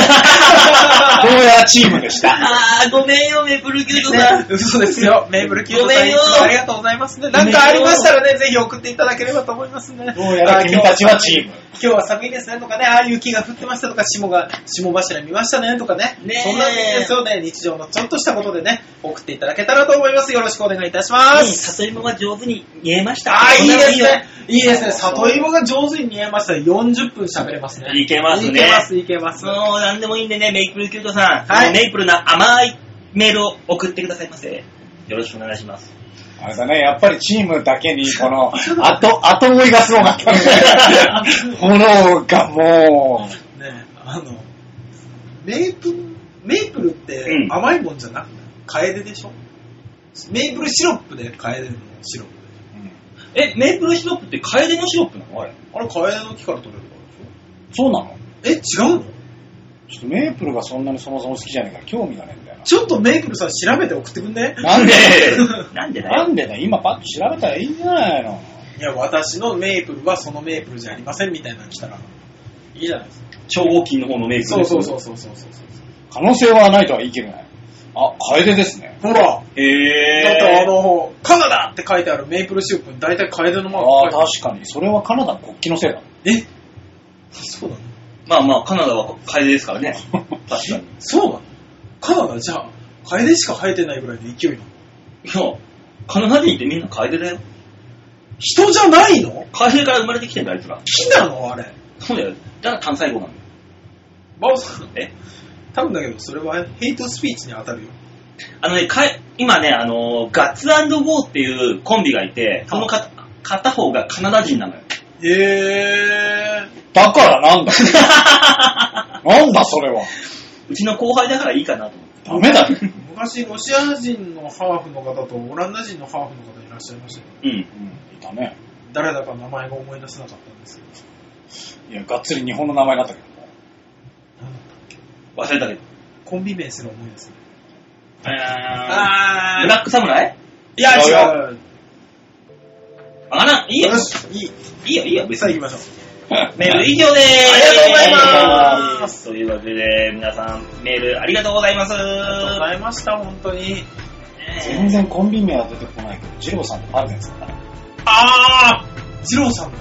Speaker 4: どうやらチームでした。
Speaker 2: あー、ごめんよ、メープルキュートさん。
Speaker 3: 嘘ですよ。メーブルキュートさん、
Speaker 2: ごめんよ
Speaker 3: ありがとうございますね。なんかありましたらね、ぜひ送っていただければと思いますね。
Speaker 4: どうやら君たちはチーム。
Speaker 3: 今日は寒いですねとかね、ああ雪が降ってましたとか、霜が、霜柱見ましたねとかね。
Speaker 2: ねえ
Speaker 3: そんなんですよね。日常のちょっとしたことでね、送っていただけたらと思います。よろしくお願いいたします。
Speaker 2: 里芋が上手に煮えました。
Speaker 3: ああ、いいです
Speaker 2: よ
Speaker 3: ね。いいですね。里芋が上手に煮えましたら40分喋れますね。
Speaker 2: いけますね
Speaker 3: いけます、いけます。
Speaker 2: もう何でもいいんでね、メイプルキュートさん、
Speaker 3: はい
Speaker 2: メイプルな甘いメールを送ってくださいませ。よろしくお願いします。
Speaker 4: あれだね、やっぱりチームだけに、この、後、後追いがすごかったね。炎がも
Speaker 3: ねあの、メープル、メープルって
Speaker 2: うん
Speaker 3: 甘いもんじゃなくて、カエデでしょ？メープルシロップでカエデのシロップで。
Speaker 4: う、
Speaker 2: え、メープルシロップってカエデのシロップなの？あれ。
Speaker 3: あれカエデの木から取れるから
Speaker 4: そうなの？
Speaker 3: でしょえ、違うの？
Speaker 4: ちょっとメープルがそんなにそもそも好きじゃないから興味がねえんだよ
Speaker 3: ちょっとメープルさん調べて送ってくんね？
Speaker 4: な。なんで？
Speaker 2: なんでだよ。
Speaker 4: なんでだ今パッと調べたらいいんじゃないの？
Speaker 3: いや、私のメープルはそのメープルじゃありませんみたいなの来たら、いいじゃないですか。
Speaker 2: 超合金の方のメープル。
Speaker 3: そうそうそうそうそうそうそう。
Speaker 4: 可能性はないとは言い切れない。あ、カエデですね。
Speaker 3: ほら、
Speaker 2: へ
Speaker 3: だってあ
Speaker 2: ー。
Speaker 3: の、カナダって書いてあるメープルシロップに大体カエデのマ
Speaker 4: ああ、
Speaker 3: ーク書いて
Speaker 4: 確かに。それはカナダの国旗のせいだ。
Speaker 3: え？そうなの？
Speaker 2: まあまあ、カナダはカエデですからね。確かに。
Speaker 3: そうなの？カナダじゃあ、カエデしか生えてないぐらいの勢いなの？
Speaker 2: いや、カナダ人ってみんなカエデだよ。
Speaker 3: 人じゃないの？
Speaker 2: カエデから生まれてきてんだ、あいつら。
Speaker 3: 木なの？あれ。
Speaker 2: そうだよ。だから単細胞なんだよ。
Speaker 3: バオさん、
Speaker 2: え？
Speaker 3: 多分だけど、それはヘイトスピーチに当たるよ。
Speaker 2: あのね、かい今ね、あのーガッツゴーっていうコンビがいて、そのか片方がカナダ人なのよ。
Speaker 3: へ
Speaker 4: だからなんだ なんだそれは。
Speaker 2: うちの後輩だからいいかなと思って。
Speaker 4: ダメだよ。
Speaker 3: ー。昔、ロシア人のハーフの方とオランダ人のハーフの方いらっしゃいましたよ。
Speaker 2: うん。
Speaker 4: うん、いたね。
Speaker 3: 誰だか名前が思い出せなかったんですけど。
Speaker 4: いや、がっつり日本の名前だったけど。
Speaker 3: なんだったっけ
Speaker 2: 忘れたけ？ど。
Speaker 3: コンビ名すら思い出せない。
Speaker 2: あブラックサムライ？
Speaker 3: いや、
Speaker 4: 違う。
Speaker 2: あな、いいよ
Speaker 3: よ。し、いい。
Speaker 2: いいよ、いいよ、別に。
Speaker 3: さあ行きましょう。
Speaker 2: メール以上でーす。
Speaker 3: ありがとうございます
Speaker 2: というわけで、皆さん、メールありがとうございます。
Speaker 3: ありがとうございました、本当に。
Speaker 4: 全然コンビ名は出てこないけど、ジローさんとパルデンさんだな。
Speaker 3: あー二郎さんだ。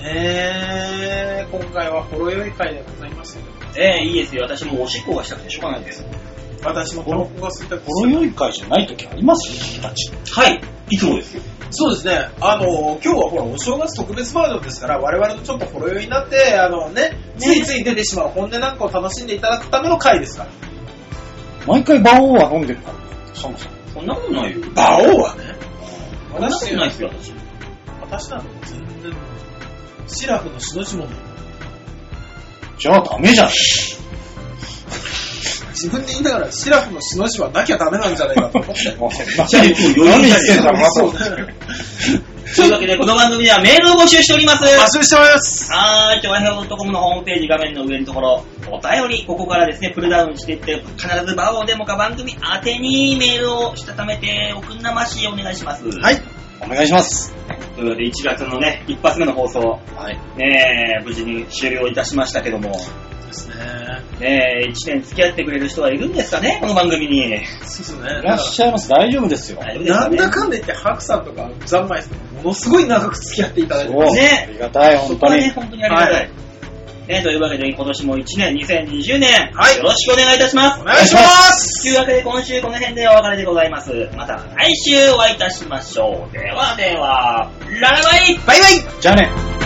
Speaker 3: えー、今回はほろ酔い会でございましたけど、
Speaker 2: ええいいですよ。私もうおしっこがしたくてしょうがないです。
Speaker 3: 私もタバコが吸いたくて
Speaker 4: ほろ酔い会じゃない時あります？君たち。
Speaker 2: はい。いつもですよ。
Speaker 3: そうですね。あの、今日はほら、お正月特別バージョンですから、我々のちょっとほろ酔いになって、あのね、ついつい出てしまう本音なんかを楽しんでいただくための回ですから。
Speaker 4: 毎回馬王は飲んでるから、そもそも。
Speaker 2: そんなことないよ。
Speaker 3: 馬王はね。
Speaker 2: そんなことないですよ、私。
Speaker 3: 私なんか全然、シラフのしの字も。
Speaker 4: じゃあダメじゃん。
Speaker 3: 自分で言いながら、シラフのしの字はなきゃダメなんじゃないかと思って。
Speaker 4: 何言ってんだろうなと思って。
Speaker 2: と いうわけで、この番組ではメールを募集しております。
Speaker 3: 募集しております。
Speaker 2: はーい、ちょわへお .com のホームページ画面の上のところ、お便り、ここからですね、プルダウンしていって、必ずバオデモか番組宛てにメールをしたためて、おくんなましお願いします。
Speaker 3: はい。
Speaker 4: お願いします。
Speaker 2: というわけで、1月のね、一発目の放送、
Speaker 4: はい。
Speaker 2: ねえ、無事に終了いたしましたけども、
Speaker 3: ですね。
Speaker 2: ねえ、1年付き合ってくれる人はいるんですかね、この番組に。
Speaker 3: そうですね。
Speaker 4: いらっしゃいます。大丈夫ですよ。
Speaker 2: 大丈夫ですかね
Speaker 3: なんだかんだ言って、ハクさんとか、ザンマイスとか、ものすごい長く付き合っていただいてます。
Speaker 4: お
Speaker 2: ね
Speaker 4: ありがたい、
Speaker 2: そ
Speaker 4: 本当に。
Speaker 2: ね、本当にありがたい。
Speaker 3: はい
Speaker 2: ね、というわけで、今年も1年、2020年、
Speaker 3: はい
Speaker 2: よろしくお願いいたします。
Speaker 3: お願いします
Speaker 2: というわけで、今週この辺でお別れでございます。また来週お会いいたしましょう。ではでは、ララバイ
Speaker 3: バイバイ
Speaker 4: じゃあね。